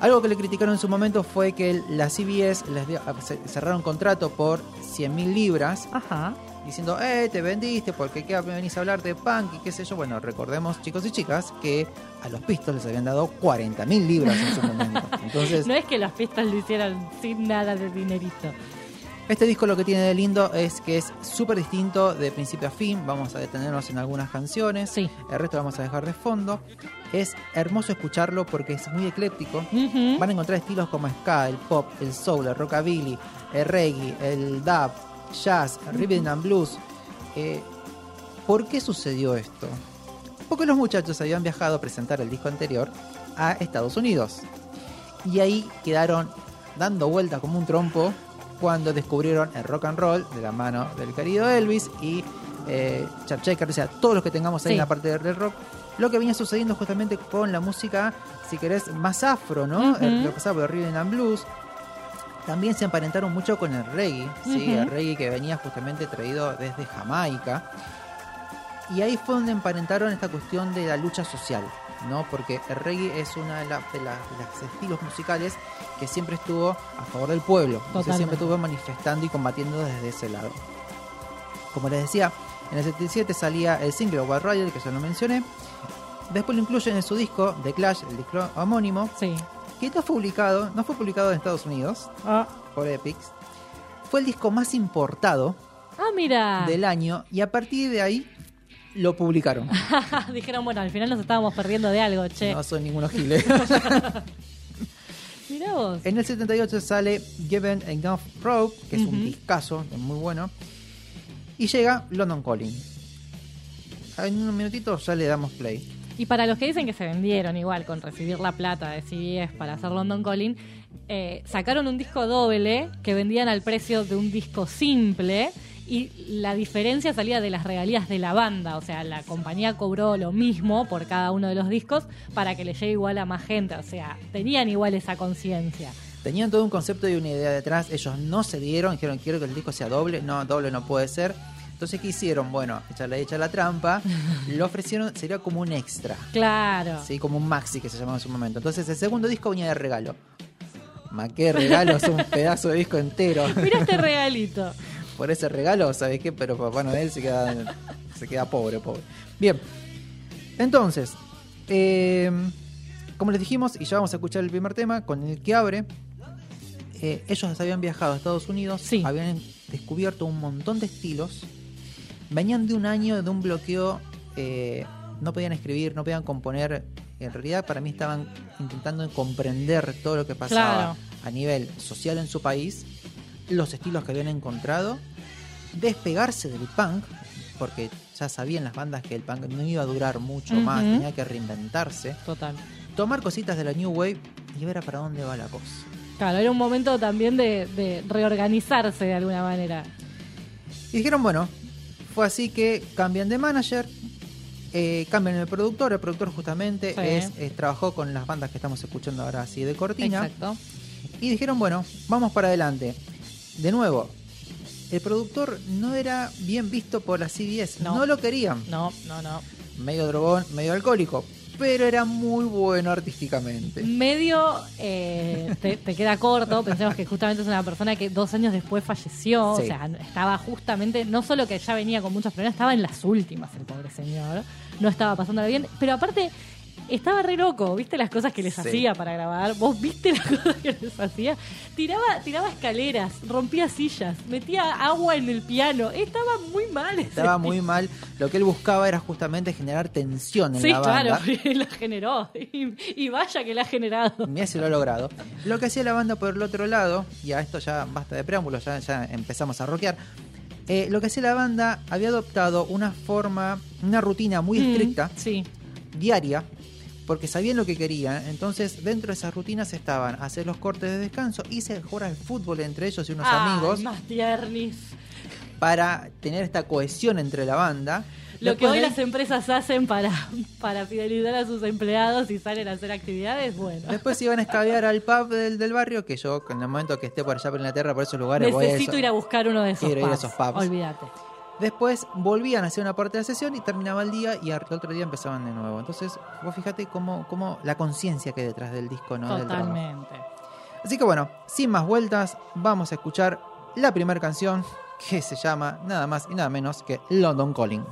Algo que le criticaron en su momento fue que la CBS les dio- se- cerraron contrato por 100 mil libras Ajá. diciendo, eh, te vendiste, porque qué me venís a hablar de punk y qué sé yo. Bueno, recordemos, chicos y chicas, que a los Pistols les habían dado 40.000 libras en su momento. Entonces, No es que las pistas lo hicieran sin nada de dinerito. Este disco lo que tiene de lindo es que es súper distinto de principio a fin. Vamos a detenernos en algunas canciones. Sí. El resto lo vamos a dejar de fondo. Es hermoso escucharlo porque es muy ecléptico. Ujú. Van a encontrar estilos como ska, el pop, el soul, el rockabilly, el reggae, el dub, jazz, rhythm and blues. Eh, ¿Por qué sucedió esto? Porque los muchachos habían viajado a presentar el disco anterior a Estados Unidos. Y ahí quedaron dando vueltas como un trompo cuando descubrieron el rock and roll de la mano del querido Elvis y eh, Checker, o sea, todos los que tengamos ahí Sí. en la parte del rock. Lo que venía sucediendo justamente con la música, si querés, más afro, ¿no? El- Lo que pasaba por rhythm and blues. También se emparentaron mucho con el reggae, ¿sí? El reggae que venía justamente traído desde Jamaica. Y ahí fue donde emparentaron esta cuestión de la lucha social, ¿no? Porque el reggae es una de, la- de la- de los estilos musicales que siempre estuvo a favor del pueblo. Entonces siempre estuvo manifestando y combatiendo desde ese lado. Como les decía, en el 77 salía el single Wild Rider, que ya lo mencioné. Después lo incluyen en su disco The Clash, el disco homónimo, Sí. que no fue publicado, no fue publicado en Estados Unidos Ah, por Epics. Fue el disco más importado Ah, mira. del año y a partir de ahí lo publicaron. Dijeron, bueno, al final nos estábamos perdiendo de algo, che. No son ningunos giles. Mirá vos. en el 78 sale Given Enough Rope, que es un Ujú. discazo, es muy bueno. Y llega London Calling. En unos minutitos ya le damos play. Y para los que dicen que se vendieron igual con recibir la plata de CBS para hacer London Calling, eh, sacaron un disco doble que vendían al precio de un disco simple y la diferencia salía de las regalías de la banda. O sea, la compañía cobró lo mismo por cada uno de los discos para que le llegue igual a más gente. O sea, tenían igual esa conciencia. Tenían todo un concepto y una idea detrás. Ellos no se dieron, dijeron quiero que el disco sea doble. No, doble no puede ser. Entonces, ¿qué hicieron? Bueno, echarle hecha la trampa. Lo ofrecieron, sería como un extra. Claro. Sí, como un maxi que se llamaba en su momento. Entonces, el segundo disco venía de regalo. Ma, qué regalo, es un pedazo de disco entero. Mira este regalito. Por ese regalo, ¿sabes qué? Pero Papá Noel se queda, se queda pobre, pobre. Bien. Entonces, eh, como les dijimos, y ya vamos a escuchar el primer tema con el que abre. Eh, ellos habían viajado a Estados Unidos, Sí. habían descubierto un montón de estilos. Venían de un año de un bloqueo, eh, no podían escribir, no podían componer. En realidad, para mí estaban intentando comprender todo lo que pasaba Claro. a nivel social en su país, los estilos que habían encontrado, despegarse del punk, porque ya sabían las bandas que el punk no iba a durar mucho más, tenía que reinventarse, Total. tomar cositas de la New Wave y ver a para dónde va la cosa. Claro, era un momento también de, de reorganizarse de alguna manera. Y dijeron, bueno, fue así que cambian de manager, eh, cambian el productor, el productor justamente Sí. es, es- trabajó con las bandas que estamos escuchando ahora así de cortina. Exacto. Y dijeron, bueno, vamos para adelante. De nuevo, el productor no era bien visto por la CBS, No. no, lo querían. No, no, no. Medio drogón, medio alcohólico, pero era muy bueno artísticamente. Medio eh, te, te queda corto. Pensemos que justamente es una persona que dos años después falleció. Sí. O sea, estaba justamente, no solo que ya venía con muchos problemas, estaba en las últimas el pobre señor. No estaba pasándola bien. Pero aparte, estaba re loco. ¿Viste las cosas que les Sí. hacía para grabar? ¿Vos viste las cosas que les hacía? Tiraba, tiraba escaleras, rompía sillas, metía agua en el piano. Estaba muy mal. Estaba muy tipo. mal. Lo que él buscaba era justamente generar tensión en Sí, la banda. claro, y la generó. Y, y vaya que la ha generado. Mira si lo ha logrado. Lo que hacía la banda por el otro lado, y a esto ya basta de preámbulos, ya, ya empezamos a rockear. eh, lo que hacía la banda había adoptado una forma, una rutina muy Mm, estricta, Sí. diaria, porque sabían lo que querían. Entonces, dentro de esas rutinas estaban hacer los cortes de descanso y se jugar al fútbol entre ellos y unos amigos Más tiernis. para tener esta cohesión entre la banda. Lo Después que hoy las empresas hacen para, para fidelizar a sus empleados y salen a hacer actividades, bueno. Después iban a escabear al pub del, del barrio, que yo en el momento que esté por allá por Inglaterra, por esos lugares, voy a Necesito eso. ir a buscar uno de esos ir a esos pubs. Olvídate. Después volvían a hacer una parte de la sesión y terminaba el día y al otro día empezaban de nuevo. Entonces, vos fíjate cómo, cómo la conciencia que hay detrás del disco, ¿no? Del. Totalmente. Así que bueno, sin más vueltas, vamos a escuchar la primera canción que se llama nada más y nada menos que London Calling.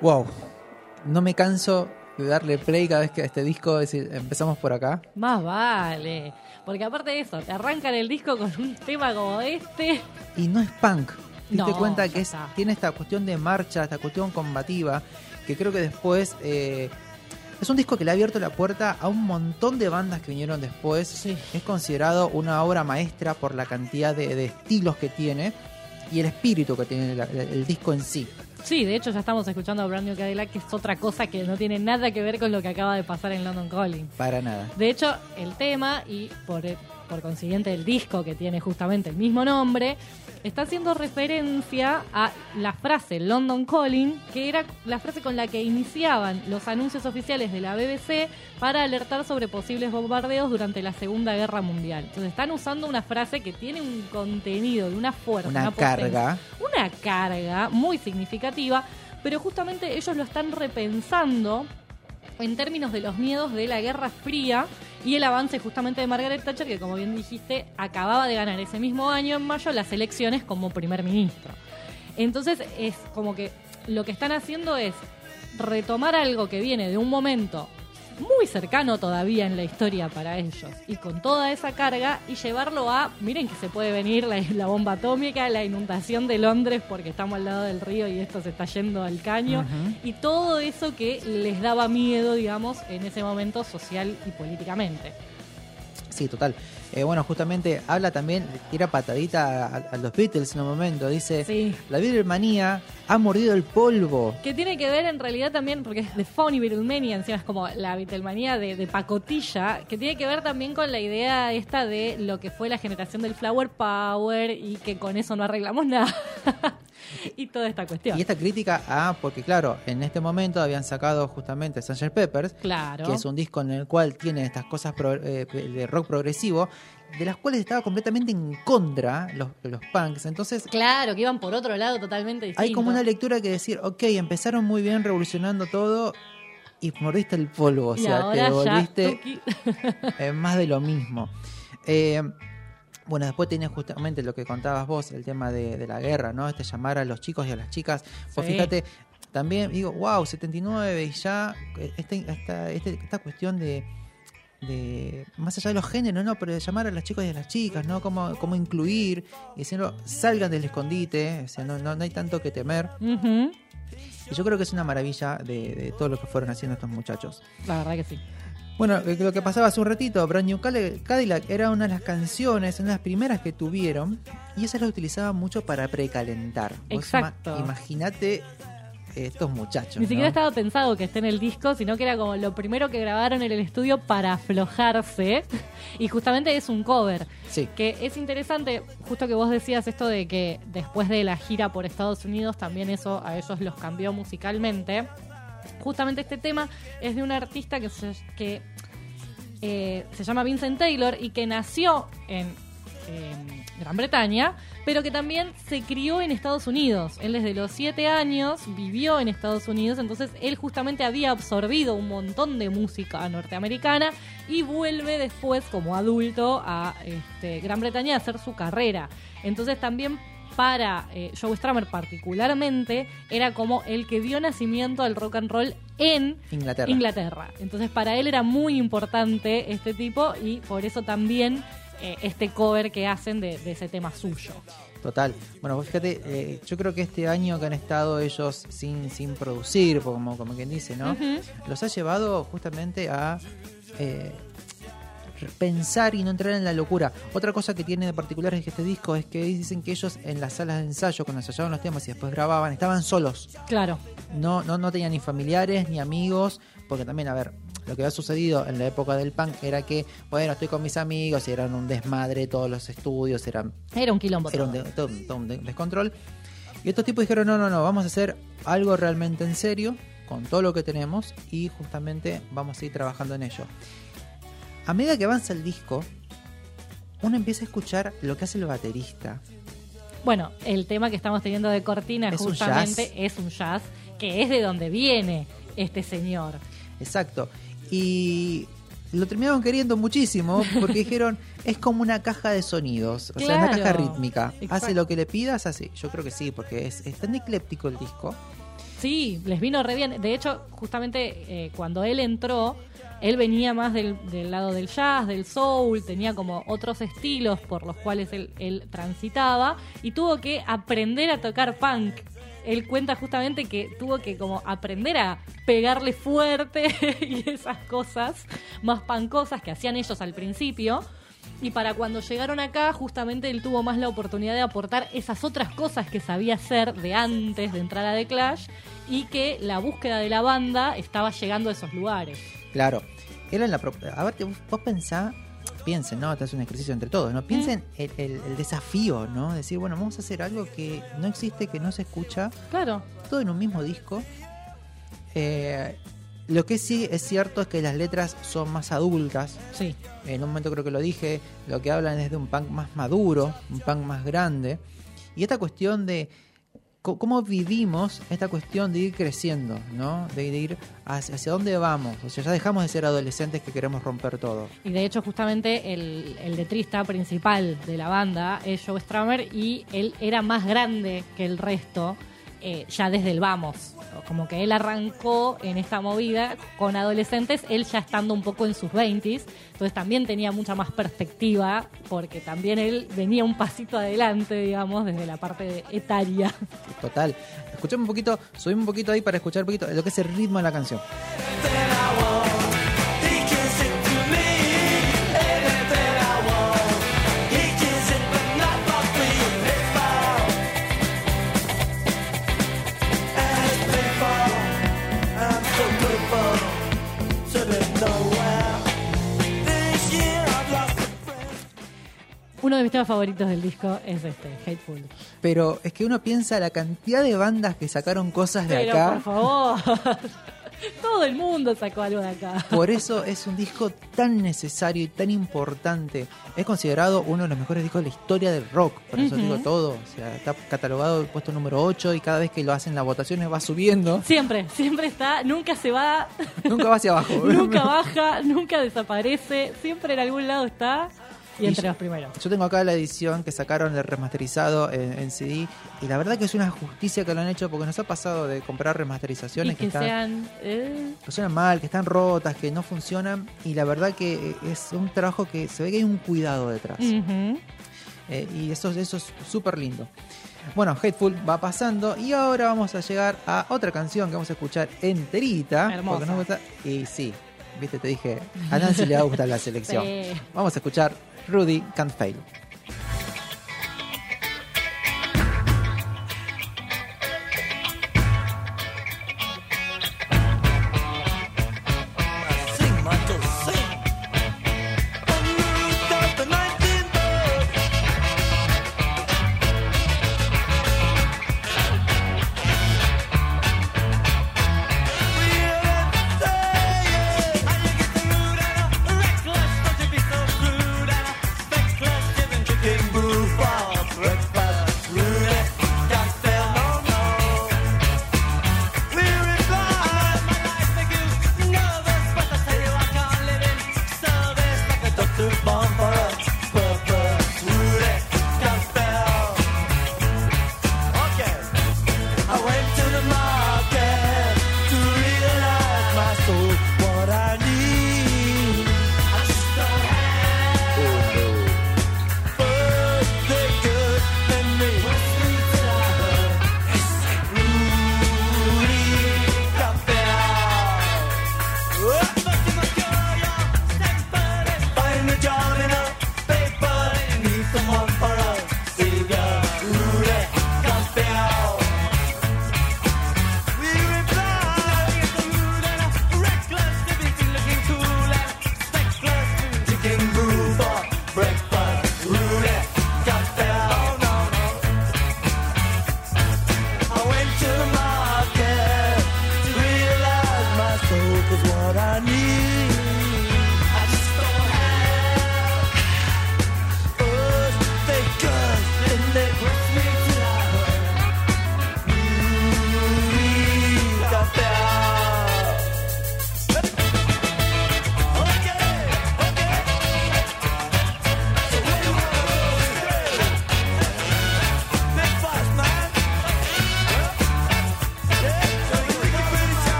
Wow, no me canso de darle play cada vez que a este disco, es decir, empezamos por acá. Más vale. Porque aparte de eso, te arrancan el disco con un tema como este. Y no es punk. Te diste No, cuenta que es- tiene esta cuestión de marcha, esta cuestión combativa, que creo que después eh, es un disco que le ha abierto la puerta a un montón de bandas que vinieron después. Sí. Es considerado una obra maestra por la cantidad de, de estilos que tiene y el espíritu que tiene la- el, el disco en sí. Sí, de hecho ya estamos escuchando a Brand New Cadillac, que es otra cosa que no tiene nada que ver con lo que acaba de pasar en London Calling. Para nada. De hecho, el tema y por, por consiguiente el disco que tiene justamente el mismo nombre, está haciendo referencia a la frase London Calling, que era la frase con la que iniciaban los anuncios oficiales de la BBC para alertar sobre posibles bombardeos durante la Segunda Guerra Mundial. Entonces están usando una frase que tiene un contenido, y una fuerza, Una carga. una carga muy significativa, pero justamente ellos lo están repensando en términos de los miedos de la Guerra Fría y el avance justamente de Margaret Thatcher, que como bien dijiste, acababa de ganar ese mismo año, en mayo, las elecciones como primer ministro. Entonces es como que lo que están haciendo es retomar algo que viene de un momento muy cercano todavía en la historia para ellos. Y con toda esa carga y llevarlo a, miren que se puede venir la, la bomba atómica, la inundación de Londres porque estamos al lado del río y esto se está yendo al caño. Y todo eso que les daba miedo, digamos, en ese momento social y políticamente. Sí, total. Eh, bueno, justamente habla también, tira patadita a, a los Beatles en un momento. Dice, Sí. la Beatlemania ha mordido el polvo. Que tiene que ver en realidad también, porque es de Funny Beatlemania, encima es como la Beatlemania de, de pacotilla, que tiene que ver también con la idea esta de lo que fue la generación del Flower Power y que con eso no arreglamos nada. y toda esta cuestión. Y esta crítica a, porque claro, en este momento habían sacado justamente Sgt. Peppers, Claro. que es un disco en el cual tiene estas cosas pro- eh, de rock progresivo, de las cuales estaba completamente en contra los, los punks. Entonces, Claro, que iban por otro lado totalmente distinto. hay como una lectura que decir, ok, empezaron muy bien revolucionando todo y mordiste el polvo, o sea, te ya, volviste eh, más de lo mismo. Eh, bueno, después tenés justamente lo que contabas vos, el tema de, de la guerra, ¿no? Este llamar a los chicos y a las chicas. Pues Sí. fíjate, también digo, wow, 79 y ya eh, esta, esta, este- esta cuestión de, de, más allá de los géneros, ¿no? Pero de llamar a los chicos y a las chicas, ¿no? Cómo, cómo incluir, y diciendo, salgan del escondite, o sea, no, no, no hay tanto que temer. Y yo creo que es una maravilla de, de todo lo que fueron haciendo estos muchachos. La verdad que sí. Bueno, eh, lo que pasaba hace un ratito, Brand New Cadillac era una de las canciones, una de las primeras que tuvieron, y esas la utilizaban mucho para precalentar. Exacto. ima- Imagínate estos muchachos. Ni siquiera ¿no? estaba pensado que esté en el disco, sino que era como lo primero que grabaron en el estudio para aflojarse. Y justamente es un cover. Sí. Que es interesante, justo que vos decías esto de que después de la gira por Estados Unidos también eso a ellos los cambió musicalmente. Justamente este tema es de un artista que se, que, eh, se llama Vincent Taylor y que nació en, Gran Bretaña, pero que también se crió en Estados Unidos. Él desde los siete años vivió en Estados Unidos, entonces él justamente había absorbido un montón de música norteamericana y vuelve después como adulto a este, Gran Bretaña a hacer su carrera. Entonces también para eh, Joe Strummer particularmente era como el que dio nacimiento al rock and roll en Inglaterra. Inglaterra. Entonces para él era muy importante este tipo y por eso también eh, este cover que hacen de, de ese tema suyo. Total. Bueno, vos fíjate, eh, yo creo que este año que han estado ellos sin, sin producir, como, como quien dice, ¿no? Los ha llevado justamente a eh, pensar y no entrar en la locura. Otra cosa que tiene de particular es que este disco es que dicen que ellos en las salas de ensayo, cuando ensayaban los temas y después grababan, estaban solos. Claro, No, no, no tenían ni familiares ni amigos, porque también, a ver, lo que había sucedido en la época del punk era que, bueno, estoy con mis amigos y eran un desmadre todos los estudios, eran era un quilombo. era un, de- todo un- todo un de- descontrol. Y estos tipos dijeron, no, no, no, vamos a hacer algo realmente en serio, con todo lo que tenemos, y justamente vamos a ir trabajando en ello. A medida que avanza el disco, uno empieza a escuchar lo que hace el baterista. Bueno, el tema que estamos teniendo de cortina Es justamente es un jazz, que es de donde viene este señor. Exacto. Y lo terminaron queriendo muchísimo porque dijeron, es como una caja de sonidos, o sea, una Claro. caja rítmica. Hace lo que le pidas, así. Yo creo que sí, porque es, es tan ecléptico el disco. Sí, les vino re bien. De hecho, justamente eh, cuando él entró, él venía más del, del lado del jazz, del soul, tenía como otros estilos por los cuales él, él transitaba y tuvo que aprender a tocar punk. Él cuenta justamente que tuvo que como aprender a pegarle fuerte y esas cosas más pancosas que hacían ellos al principio. Y para cuando llegaron acá, justamente él tuvo más la oportunidad de aportar esas otras cosas que sabía hacer de antes de entrar a The Clash y que la búsqueda de la banda estaba llegando a esos lugares. Claro. Era en la pro- a ver, vos, pensá, piensen, ¿no? Este es un ejercicio entre todos, ¿no? Piensen el, el- el desafío, ¿no? Decir, bueno, vamos a hacer algo que no existe, que no se escucha, Claro, todo en un mismo disco. Eh, lo que sí es cierto es que las letras son más adultas. sí. En un momento creo que lo dije, lo que hablan es de un punk más maduro, un punk más grande. Y esta cuestión de cómo vivimos esta cuestión de ir creciendo, ¿no? De, ir hacia, hacia dónde vamos. O sea, ya dejamos de ser adolescentes que queremos romper todo. Y de hecho, justamente el, el letrista principal de la banda es Joe Strummer y él era más grande que el resto. Eh, ya desde el vamos. Como que él arrancó en esta movida con adolescentes, él ya estando un poco en sus 20s, entonces también tenía mucha más perspectiva, porque también él venía un pasito adelante, digamos, desde la parte etaria. Total. Escuchame un poquito, subimos un poquito ahí para escuchar un poquito lo que es el ritmo de la canción. Uno de mis temas favoritos del disco es este, Hateful. Pero es que uno piensa la cantidad de bandas que sacaron cosas de Pero acá. por favor, todo el mundo sacó algo de acá. Por eso es un disco tan necesario y tan importante. Es considerado uno de los mejores discos de la historia del rock. Por eso digo todo. O sea, está catalogado el puesto número 8 y cada vez que lo hacen las votaciones va subiendo. Siempre, siempre está, nunca se va, Nunca va hacia abajo. nunca baja, nunca desaparece, siempre en algún lado está y Y entre yo- los primeros. Yo tengo acá la edición que sacaron el remasterizado en, en CD y la verdad que es una justicia que lo han hecho porque nos ha pasado de comprar Y remasterizaciones que, que están, sean... eh, que suenan mal, que están rotas, que no funcionan y la verdad que es un trabajo que se ve que hay un cuidado detrás. Eh, y eso, eso es súper lindo. Bueno, Hateful va pasando y ahora vamos a llegar a otra canción que vamos a escuchar enterita. Hermosa. Porque nos gusta. Y sí, viste, te dije, a Nancy le va a gustar la selección. Sí. Vamos a escuchar Rudy Can't Fail.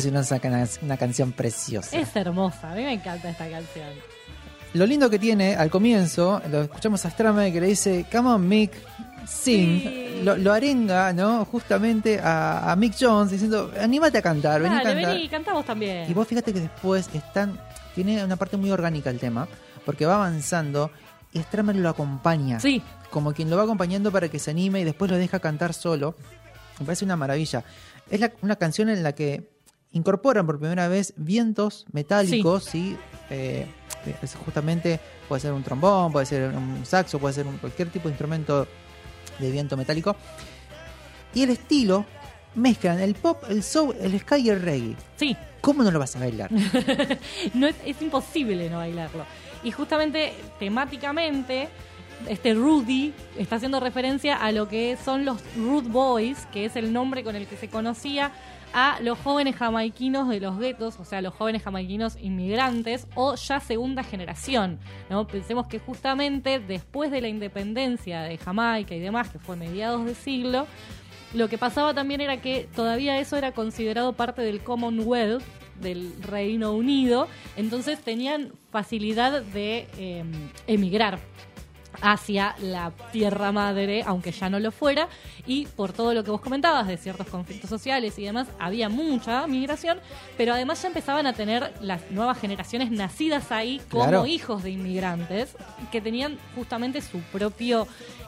Si no es una, una canción preciosa. Es hermosa, a mí me encanta esta canción. Lo lindo que tiene al comienzo, lo escuchamos a Strame que le dice, Come on Mick, sing. Sí. Lo, lo arenga, ¿no? Justamente a, a Mick Jones diciendo, anímate a cantar, vení a cantar. vení, cantamos también. Y vos fíjate que después están, tiene una parte muy orgánica el tema, porque va avanzando y Stramer lo acompaña. Sí, Como quien lo va acompañando para que se anime y después lo deja cantar solo. Me parece una maravilla. Es la- una canción en la que incorporan por primera vez vientos metálicos, ¿sí? Eh, justamente puede ser un trombón, puede ser un saxo, puede ser un- cualquier tipo de instrumento de viento metálico. Y el estilo mezclan el pop, el soul, el ska y el reggae. sí. ¿Cómo no lo vas a bailar? no es, es imposible no bailarlo. Y justamente temáticamente, este Rudy está haciendo referencia a lo que son los Rude Boys, que es el nombre con el que se conocía a los jóvenes jamaiquinos de los guetos, o sea, los jóvenes jamaiquinos inmigrantes o ya segunda generación. Pensemos que justamente después de la independencia de Jamaica y demás, que fue mediados de siglo, lo que pasaba también era que todavía eso era considerado parte del Commonwealth, del Reino Unido, entonces tenían facilidad de eh, emigrar hacia la tierra madre, aunque ya no lo fuera, y por todo lo que vos comentabas de ciertos conflictos sociales y demás, había mucha migración, pero además ya empezaban a tener las nuevas generaciones nacidas ahí como Claro. hijos de inmigrantes, que tenían justamente su propio,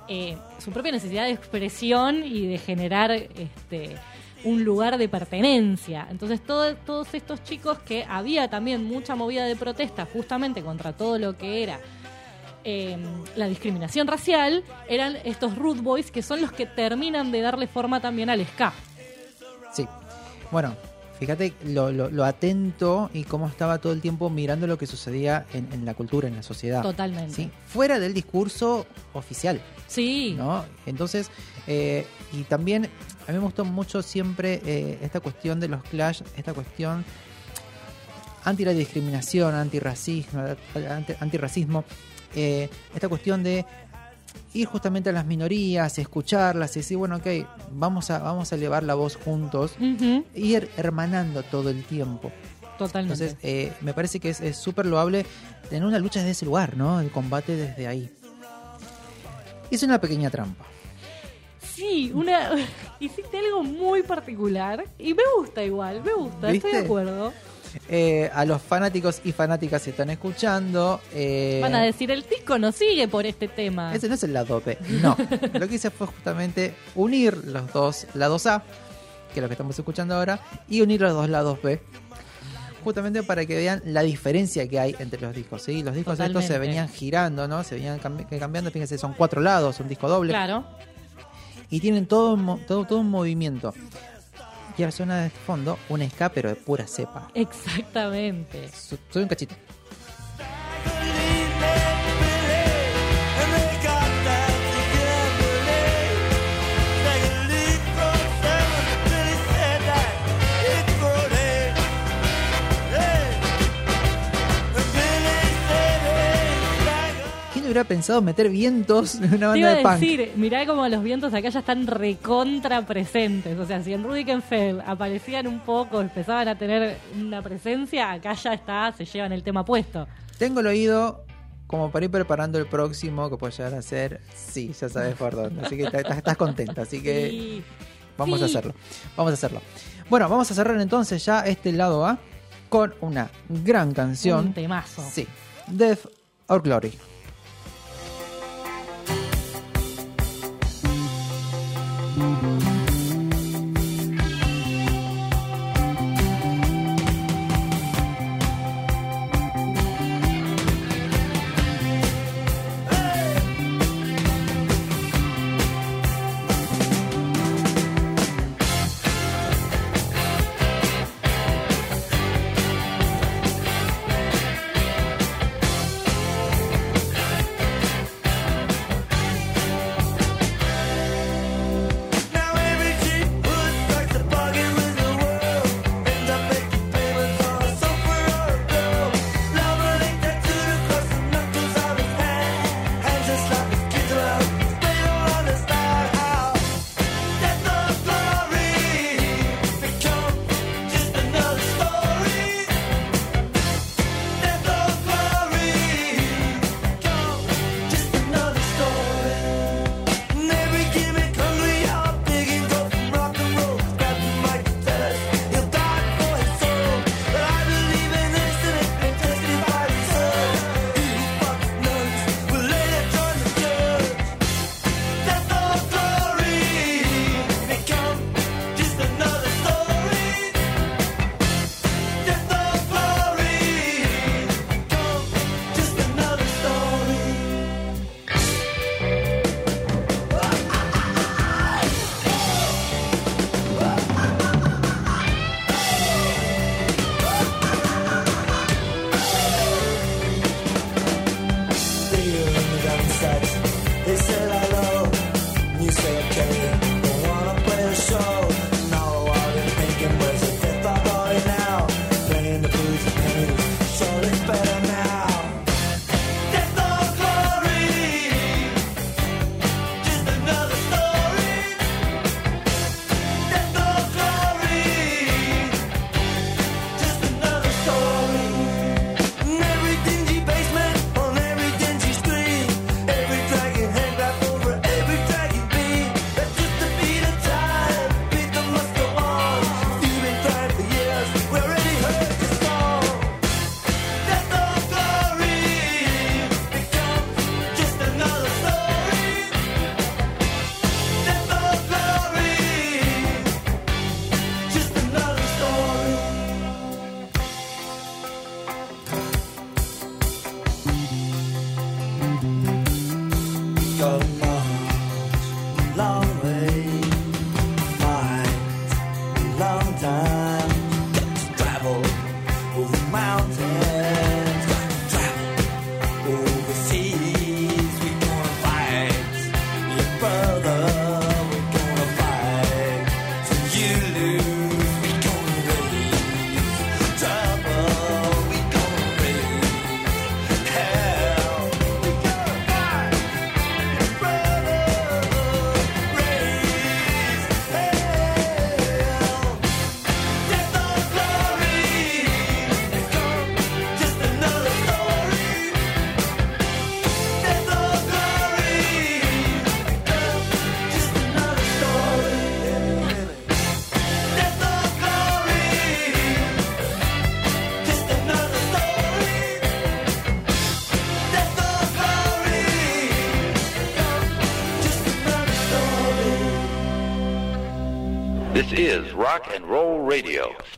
eh, su propia necesidad de expresión y de generar este un lugar de pertenencia. Entonces todo- todos estos chicos que había también mucha movida de protesta justamente contra todo lo que era eh, la discriminación racial, eran estos root boys que son los que terminan de darle forma también al ska. Sí. Bueno, fíjate lo, lo- lo atento y cómo estaba todo el tiempo mirando lo que sucedía en, en la cultura, en la sociedad. Totalmente. Sí, fuera del discurso oficial, Sí, ¿no? Entonces, eh, y también a mí me gustó mucho siempre eh, esta cuestión de los clash, esta cuestión anti la discriminación, antirracismo, anti- antirracismo, eh, esta cuestión de ir justamente a las minorías, escucharlas y decir, bueno, ok, vamos a, vamos a elevar la voz juntos, Ujú, ir hermanando todo el tiempo. totalmente. Entonces, eh, me parece que es súper loable tener una lucha desde ese lugar, ¿no? El combate desde ahí. Hice una pequeña trampa. sí, una hiciste algo muy particular y me gusta igual, me gusta, estoy de ¿Viste? acuerdo. Eh, a los fanáticos y fanáticas que están escuchando. eh, Van a decir, el disco no sigue por este tema. Ese no es el lado B. No. lo que hice fue justamente unir los dos lados A, que es lo que estamos escuchando ahora, y unir los dos lados B. Justamente para que vean la diferencia que hay entre los discos. ¿sí? Los discos estos se Totalmente. venían girando, ¿no? Se venían cambi- cambiando. Fíjense, son cuatro lados, un disco doble. Claro. Y tienen todo, todo un movimiento. Y ahora suena de fondo un ska, pero de pura cepa. Exactamente. Soy un cachito. Hubiera pensado meter vientos en una Te iba banda de a punk? decir, mirá como los vientos acá ya están recontra presentes. O sea, si en Rudikenfeld aparecían un poco, empezaban a tener una presencia, acá ya está, se llevan el tema puesto. Tengo el oído como para ir preparando el próximo que puede llegar a ser. Sí, ya sabes por dónde. Así que estás contenta. Así que Sí. vamos a hacerlo. Vamos a hacerlo. Bueno, vamos a cerrar entonces ya este lado A con una gran canción. Un temazo. Sí. Death or Glory. Death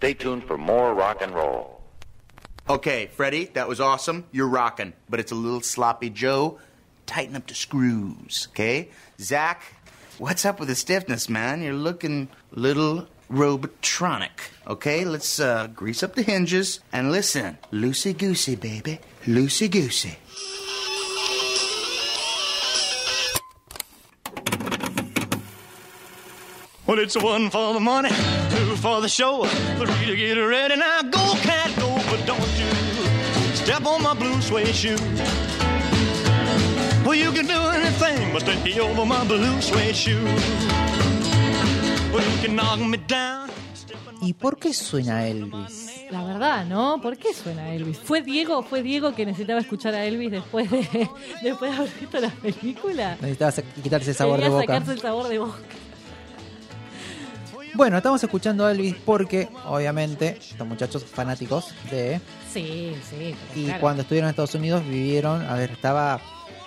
Stay tuned for more rock and roll. Okay, Freddie, that was awesome. You're rocking, but it's a little sloppy Joe. Tighten up the screws, okay? Zach, what's up with the stiffness, man? You're looking little robotronic, okay? Let's uh, grease up the hinges and listen. Loosey goosey, baby. Loosey goosey. Well, it's one for the money, two for the show, three to get ready. Now go, cat, go, but don't you step on my blue suede shoe. Well, you can do anything but stay over my blue suede shoe. Well, you can knock me down. ¿Y por qué suena Elvis? La verdad, ¿no? ¿Por qué suena Elvis? ¿Fue Diego, fue Diego que necesitaba escuchar a Elvis después de, después de haber visto la película? Necesitaba quitarse el sabor de Quería boca. sacarse el sabor de boca. Bueno, estamos escuchando a Elvis porque, obviamente, estos muchachos fanáticos de... Sí, sí. Y claro. cuando estuvieron en Estados Unidos vivieron, a ver, estaba,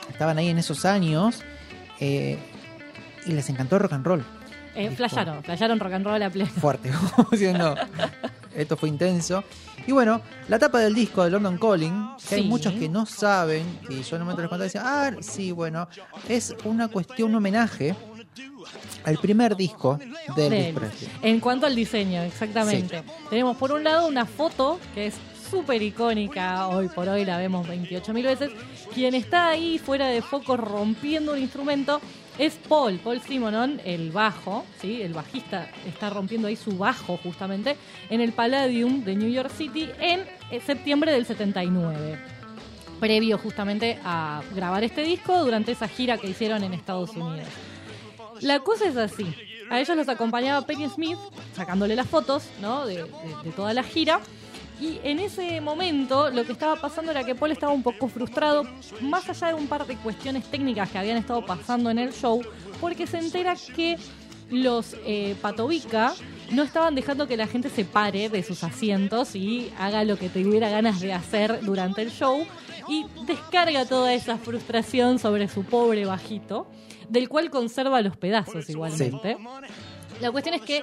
estaban ahí en esos años eh, y les encantó el rock and roll. Eh, flasharon, flasharon rock and roll a pleno. Fuerte, diciendo, esto fue intenso. Y bueno, la tapa del disco de London Calling, que hay muchos que no saben, y yo en un momento les contaba y decía, ah, sí, bueno, es una cuestión, un homenaje al primer disco de Elvis. Presley. En cuanto al diseño, exactamente. Tenemos por un lado una foto que es súper icónica, hoy por hoy la vemos 28.000 veces. Quien está ahí fuera de foco rompiendo un instrumento es Paul, Paul Simonon, el bajo, ¿sí? el bajista está rompiendo ahí su bajo justamente en el Palladium de New York City en eh, septiembre del 79 previo justamente a grabar este disco durante esa gira que hicieron en Estados Unidos. La cosa es así. A ellos los acompañaba Penny Smith, sacándole las fotos ¿no? de, toda la gira. Y en ese momento lo que estaba pasando era que Paul estaba un poco frustrado, más allá de un par de cuestiones técnicas que habían estado pasando en el show, porque se entera que los eh, Patovica no estaban dejando que la gente se pare de sus asientos y haga lo que tuviera ganas de hacer durante el show y descarga toda esa frustración sobre su pobre bajito, del cual conserva los pedazos igualmente. La cuestión es que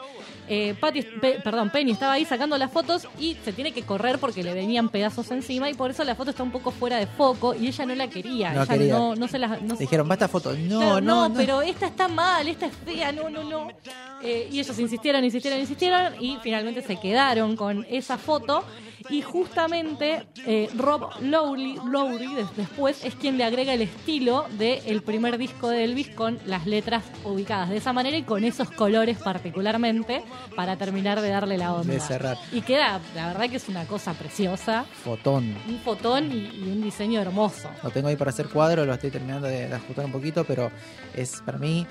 eh, Patty- Pe- perdón, Penny estaba ahí sacando las fotos y se tiene que correr porque le venían pedazos encima y por eso la foto está un poco fuera de foco y ella no la quería. No ella quería. no, no se la, no- Dijeron, basta foto. No, Claro, no, no. pero esta está mal, esta es fea, no, no, no. Eh, y ellos insistieron, insistieron, insistieron y finalmente se quedaron con esa foto. Y justamente eh, Rob Lowry, Lowry des- después es quien le agrega el estilo del primer disco de Elvis con las letras ubicadas de esa manera y con esos colores particularmente para terminar de darle la onda. De cerrar. Y queda, la verdad que es una cosa preciosa, Fotón. un fotón y, y un diseño hermoso. Lo tengo ahí para hacer cuadro, lo estoy terminando de, de ajustar un poquito, pero es para mí,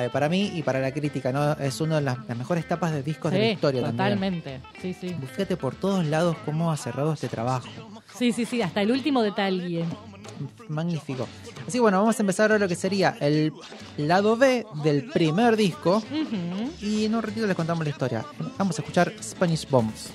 ver, para mí y para la crítica, ¿no? Es una de las, las mejores tapas de discos de la historia también. totalmente. Sí, sí. Fíjate por todos lados cómo ha cerrado este trabajo. Sí, sí, sí, hasta el último detalle. Magnífico. Así que bueno, vamos a empezar ahora lo que sería el lado B del primer disco. Y en un ratito les contamos la historia. Vamos a escuchar Spanish Bombs.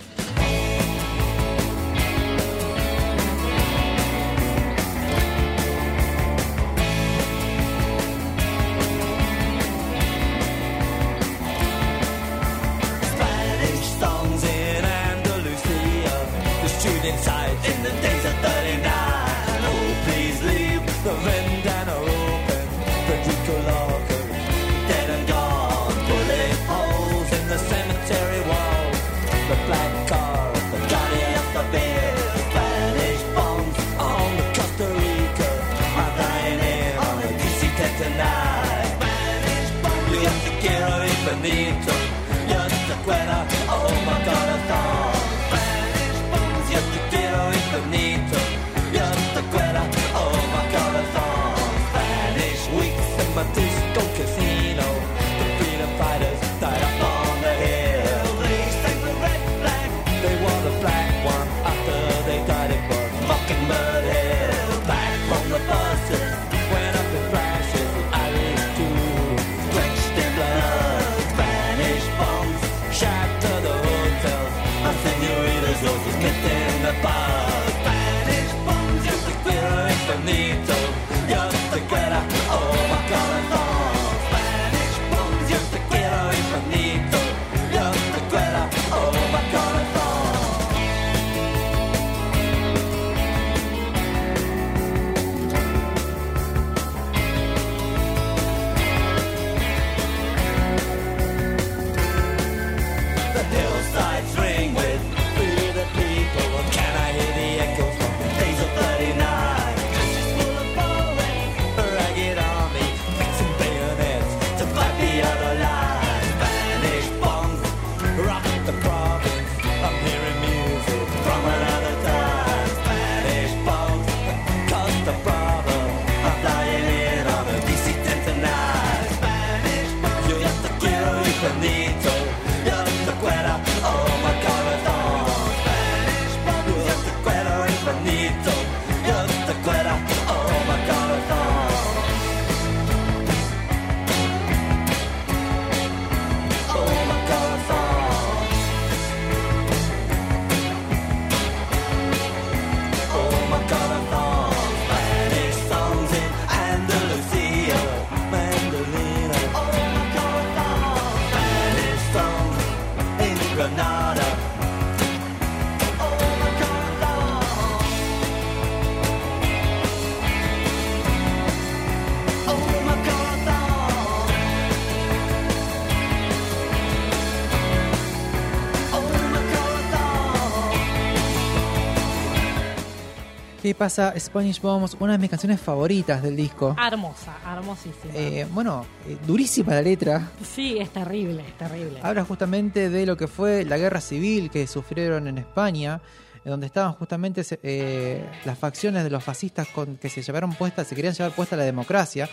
Pasa? Spanish Bombs, una de mis canciones favoritas del disco. Hermosa, hermosísima. Eh, bueno, eh, durísima la letra. Sí, es terrible, es terrible. Habla justamente de lo que fue la guerra civil que sufrieron en España, donde estaban justamente eh, las facciones de los fascistas con, que se llevaron puesta, se querían llevar puesta la democracia.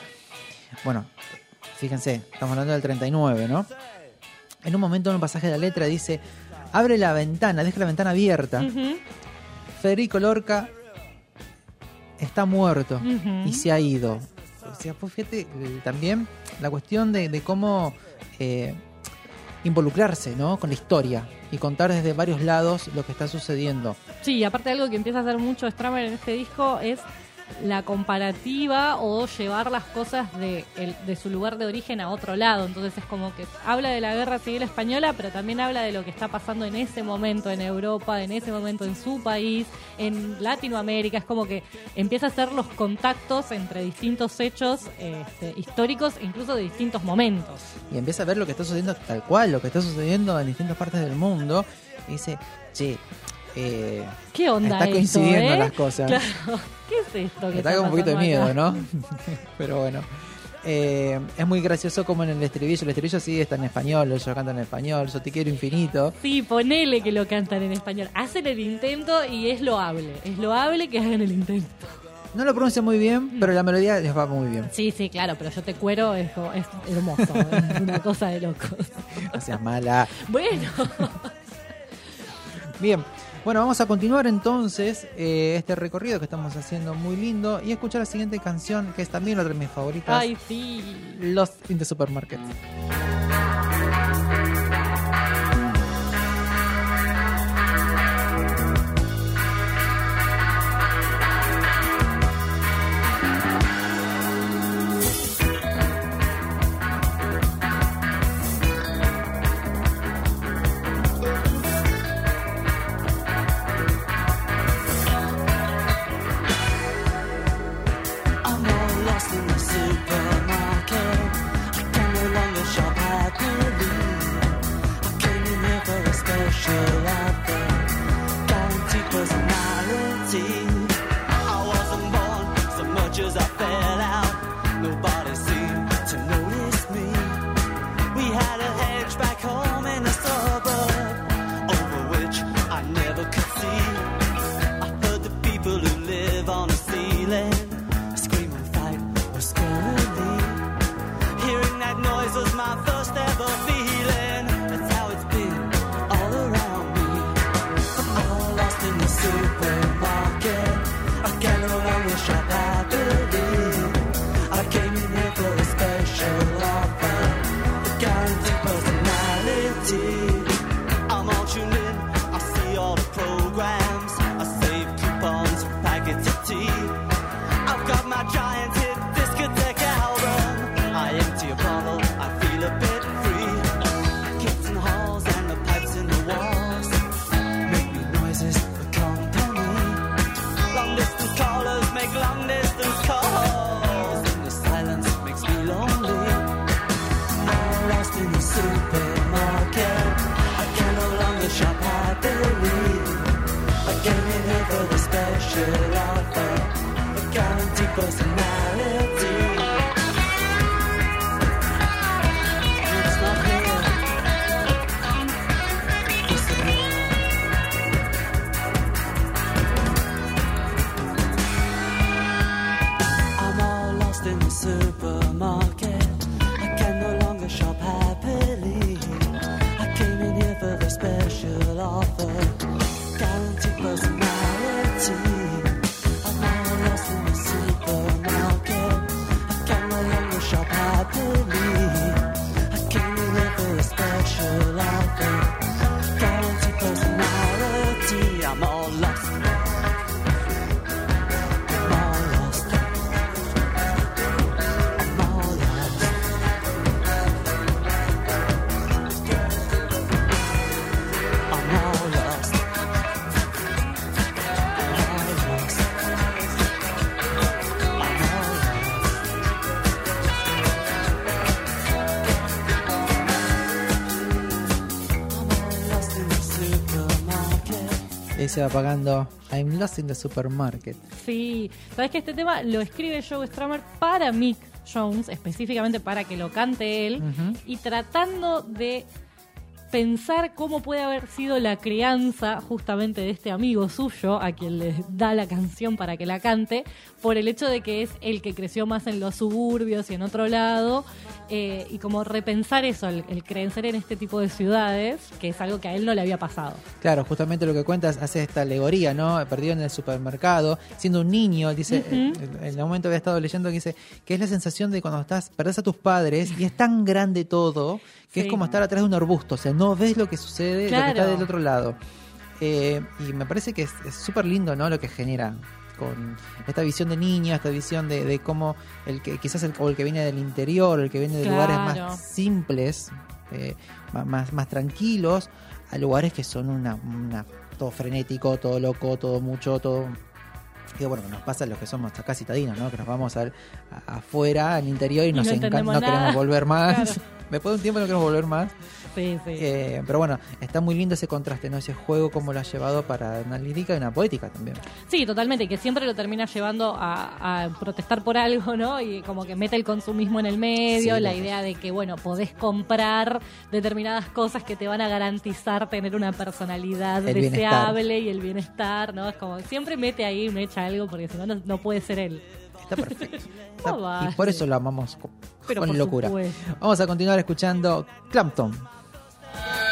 Bueno, fíjense, estamos hablando del 39, ¿no? En un momento en un pasaje de la letra dice, abre la ventana, deja la ventana abierta. Federico Lorca está muerto y se ha ido. O sea, pues fíjate eh, también la cuestión de, de cómo eh, involucrarse ¿no? con la historia y contar desde varios lados lo que está sucediendo. Sí, y aparte algo que empieza a hacer mucho Stramer en este disco es la comparativa o llevar las cosas de, su lugar de origen a otro lado. Entonces es como que habla de la guerra civil española, pero también habla de lo que está pasando en ese momento en Europa, en ese momento en su país, en Latinoamérica. Es como que empieza a hacer los contactos entre distintos hechos este, históricos, incluso de distintos momentos. Y empieza a ver lo que está sucediendo tal cual, lo que está sucediendo en distintas partes del mundo. Y dice, che, eh, ¿Qué onda Está esto, coincidiendo eh? las cosas. Claro. ¿Qué es esto? que está con un poquito de miedo, acá? ¿no? Pero bueno. Eh, es muy gracioso como en el estribillo. El estribillo sí está en español, ellos cantan en español. Yo te quiero infinito. Sí, ponele que lo cantan en español. Hacen el intento y es loable. Es loable que hagan el intento. No lo pronuncia muy bien, pero la melodía les va muy bien. Sí, sí, claro, pero yo te cuero, es, hermoso. es una cosa de locos. No seas mala. Bueno, Bien, bueno, vamos a continuar entonces eh, este recorrido que estamos haciendo muy lindo y escuchar la siguiente canción que es también otra de mis favoritas, ay, sí. Lost in the Supermarket. noises, my first ever. personal. Se va apagando I'm Lost in the Supermarket. Sí, sabes que este tema lo escribe Joe Strummer para Mick Jones, específicamente para que lo cante él, y tratando de pensar cómo puede haber sido la crianza justamente de este amigo suyo a quien le da la canción para que la cante, por el hecho de que es el que creció más en los suburbios y en otro lado, eh, y como repensar eso, el, el crecer en este tipo de ciudades, que es algo que a él no le había pasado. Claro, justamente lo que cuentas hace esta alegoría, ¿no? Perdido en el supermercado, siendo un niño, dice, en, en el momento había estado leyendo que dice que es la sensación de cuando estás, perdés a tus padres y es tan grande todo que Sí. es como estar atrás de un arbusto, o sea, no ves lo que sucede, lo que está del otro lado. Eh, y me parece que es es súper lindo, ¿no? Lo que genera con esta visión de niño, esta visión de, de cómo el que quizás el, o el que viene del interior, el que viene de lugares más simples, eh, más, más tranquilos, a lugares que son una, una- todo frenético, todo loco, todo mucho, todo que bueno, nos pasa a los que somos acá citadinos, ¿no? Que nos vamos al- a- afuera, al interior y, Y nos no encanta, no queremos volver más. Claro. Después de un tiempo no queremos volver más. Sí, sí. Eh, pero bueno, está muy lindo ese contraste, ¿no? Ese juego como lo ha llevado para una lírica y una poética también. Sí, totalmente, que siempre lo termina llevando a, a protestar por algo, ¿no? Y como que mete el consumismo en el medio, Sí, la idea de que, bueno, podés comprar determinadas cosas que te van a garantizar tener una personalidad El bienestar. deseable y el bienestar, ¿no? Es como, siempre mete ahí, me echa algo, porque si no, no, puede ser él. Está perfecto. Está- y por eso lo amamos con, Pero con por locura. supuesto. Vamos a continuar escuchando Clampton. We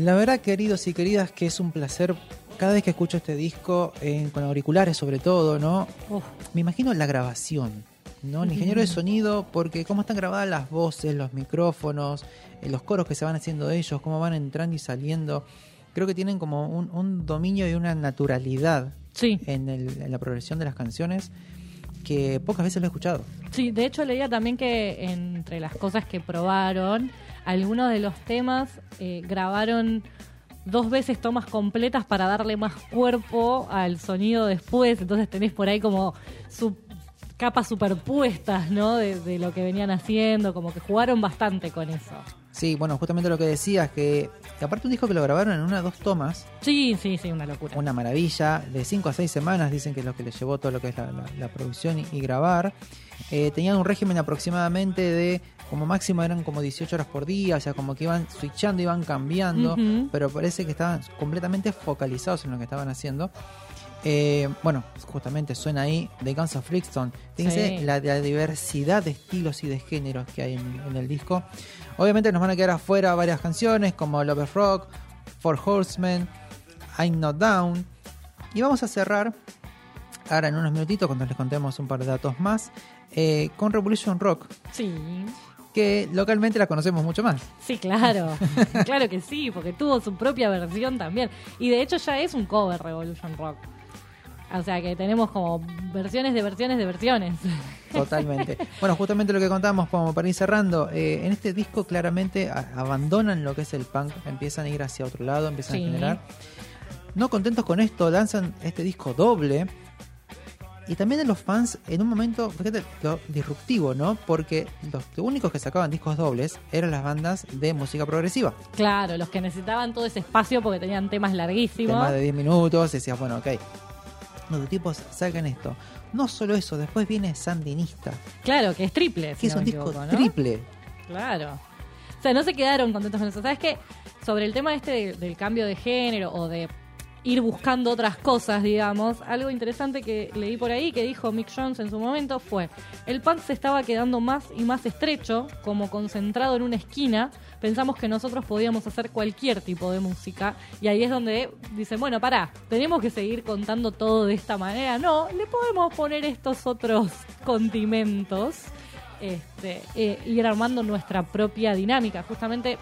La verdad, queridos y queridas, que es un placer cada vez que escucho este disco, eh, con auriculares sobre todo, ¿no? Uf, Me imagino la grabación, ¿no? El ingeniero de sonido, porque cómo están grabadas las voces, los micrófonos, eh, los coros que se van haciendo de ellos, cómo van entrando y saliendo. Creo que tienen como un, un dominio y una naturalidad sí. en, el- en la progresión de las canciones que pocas veces lo he escuchado. Sí, de hecho leía también que entre las cosas que probaron, algunos de los temas eh, grabaron dos veces tomas completas para darle más cuerpo al sonido después, entonces tenés por ahí como su capas superpuestas, ¿no? De, de lo que venían haciendo, como que jugaron bastante con eso. Sí, bueno, justamente lo que decías, que, que aparte un disco que lo grabaron en una o dos tomas, Sí, sí, sí, una locura. una maravilla, de 5 a 6 semanas dicen que es lo que les llevó todo lo que es la, la- la producción y, y grabar. Eh, tenían un régimen aproximadamente de, como máximo eran como 18 horas por día, o sea, como que iban switchando, iban cambiando, pero parece que estaban completamente focalizados en lo que estaban haciendo. Eh, bueno, justamente suena ahí The Guns of Flixton. Fíjense Sí. la, la diversidad de estilos y de géneros que hay en, en el disco. Obviamente nos van a quedar afuera varias canciones como Love Rock, Four Horsemen, I'm Not Down. Y vamos a cerrar ahora en unos minutitos cuando les contemos un par de datos más eh, con Revolution Rock, Sí, que localmente la conocemos mucho más. sí, claro. claro que sí, porque tuvo su propia versión también. Y de hecho ya es un cover Revolution Rock. O sea que tenemos como versiones de versiones de versiones. Totalmente. bueno, justamente lo que contamos como para ir cerrando, eh, en este disco claramente abandonan lo que es el punk, empiezan a ir hacia otro lado, empiezan Sí. a generar. No contentos con esto, lanzan este disco doble. Y también de los fans, en un momento, fíjate lo disruptivo, ¿no? Porque los únicos que sacaban discos dobles eran las bandas de música progresiva. Claro, los que necesitaban todo ese espacio porque tenían temas larguísimos. más de 10 minutos, decías, bueno, ok. Los tipos sacan esto. No solo eso, después viene Sandinista, Claro, que es triple. si que es no un disco equivoco, ¿no? triple. Claro. O sea, no se quedaron contentos con eso. ¿Sabes qué? Sobre el tema este de- del cambio de género o de ir buscando otras cosas, digamos, algo interesante que leí por ahí que dijo Mick Jones en su momento fue, el punk se estaba quedando más y más estrecho, como concentrado en una esquina, pensamos que nosotros podíamos hacer cualquier tipo de música y ahí es donde dicen, bueno, pará, tenemos que seguir contando todo de esta manera, no, le podemos poner estos otros condimentos este, eh, ir armando nuestra propia dinámica. Justamente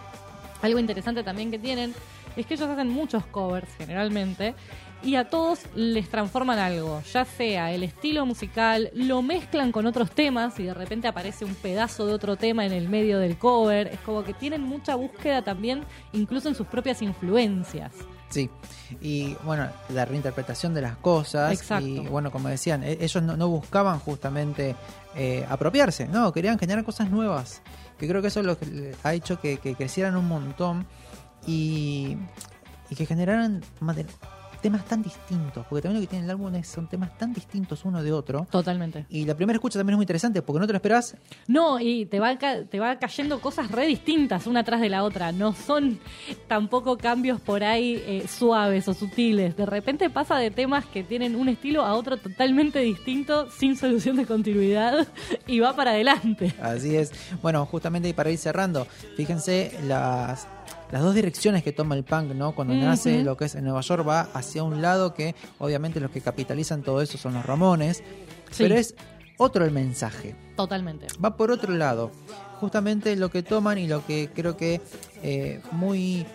algo interesante también que tienen es que ellos hacen muchos covers generalmente y a todos les transforman algo, ya sea el estilo musical, lo mezclan con otros temas y de repente aparece un pedazo de otro tema en el medio del cover, es como que tienen mucha búsqueda también incluso en sus propias influencias. Sí, y bueno, la reinterpretación de las cosas. Exacto. Y bueno, como decían, e- ellos no, no buscaban justamente eh, apropiarse, no, querían generar cosas nuevas. Que creo que eso es lo que ha hecho que, que crecieran un montón y, y que generaran temas tan distintos. Porque también lo que tiene el álbum es, son temas tan distintos uno de otro. Totalmente. Y la primera escucha también es muy interesante porque no te lo esperás. No, y te va, te va cayendo cosas re distintas una tras de la otra. No son tampoco cambios por ahí eh, suaves o sutiles. De repente pasa de temas que tienen un estilo a otro totalmente distinto, sin solución de continuidad, y va para adelante. Así es. Bueno, justamente y para ir cerrando, fíjense las, las dos direcciones que toma el punk, ¿no? Cuando nace lo que es en Nueva York va hacia un lado que obviamente los que capitalizan todo eso son los Ramones, Sí. pero es otro el mensaje. Totalmente. Va por otro lado. Justamente lo que toman y lo que creo que eh, muy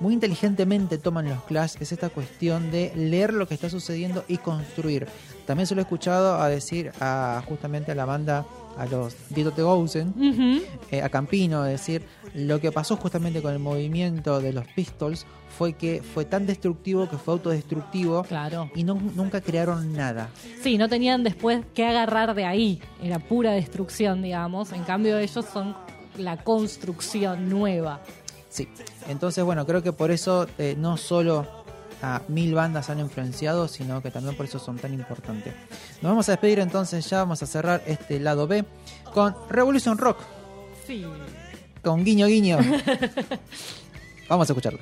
muy inteligentemente toman los Clash es esta cuestión de leer lo que está sucediendo y construir. También se lo he escuchado a decir a justamente a la banda, a los Vito de Gousen, Ujú. eh, a Campino, decir lo que pasó justamente con el movimiento de los Pistols fue que fue tan destructivo que fue autodestructivo Claro. y no- nunca crearon nada. Sí, no tenían después que agarrar de ahí. Era pura destrucción, digamos. En cambio, ellos son la construcción nueva. Sí, entonces bueno, creo que por eso eh, no solo a mil bandas han influenciado, sino que también por eso son tan importantes. Nos vamos a despedir entonces, ya vamos a cerrar este lado B con Revolution Rock, Sí. con guiño guiño. vamos a escucharlo.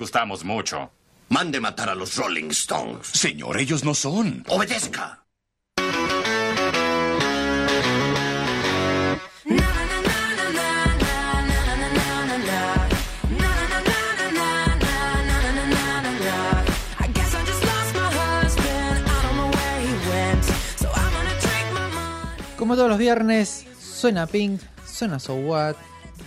Gustamos mucho. Mande matar a los Rolling Stones. Señor, ellos no son. Obedezca. Como todos los viernes, suena Pink, suena So What,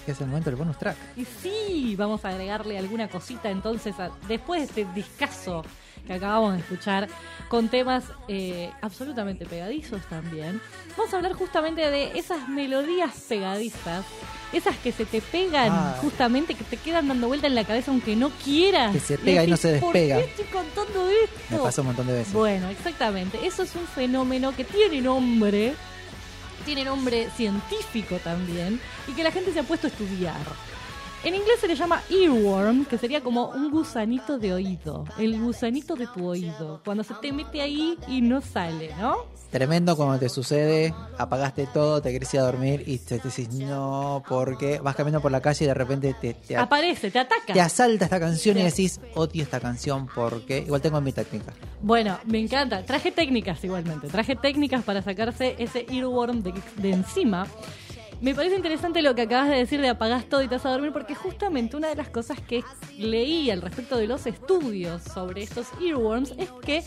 que es el momento del bonus track. Y sí, vamos a agregarle alguna cosita entonces a- después de este discazo que acabamos de escuchar, con temas eh, absolutamente pegadizos también. Vamos a hablar justamente de esas melodías pegadizas, esas que se te pegan Ah. justamente, que te quedan dando vuelta en la cabeza aunque no quieras. Que se pega y no se decís, despega". ¿Por qué estoy contando esto? Me pasó un montón de veces. Bueno, exactamente. Eso es un fenómeno que tiene nombre, tiene nombre científico también, y que la gente se ha puesto a estudiar. En inglés se le llama earworm, que sería como un gusanito de oído, el gusanito de tu oído, cuando se te mete ahí y no sale, ¿no? Tremendo cuando te sucede, apagaste todo, te querés ir a dormir y te, te decís no, porque vas caminando por la calle y de repente te, te, Aparece, te ataca. te asalta esta canción y decís odio esta canción porque igual tengo mi técnica. Bueno, me encanta. Traje técnicas igualmente. Traje técnicas para sacarse ese earworm de, de encima. Me parece interesante lo que acabas de decir de apagás todo y te vas a dormir, porque justamente una de las cosas que leí al respecto de los estudios sobre estos earworms es que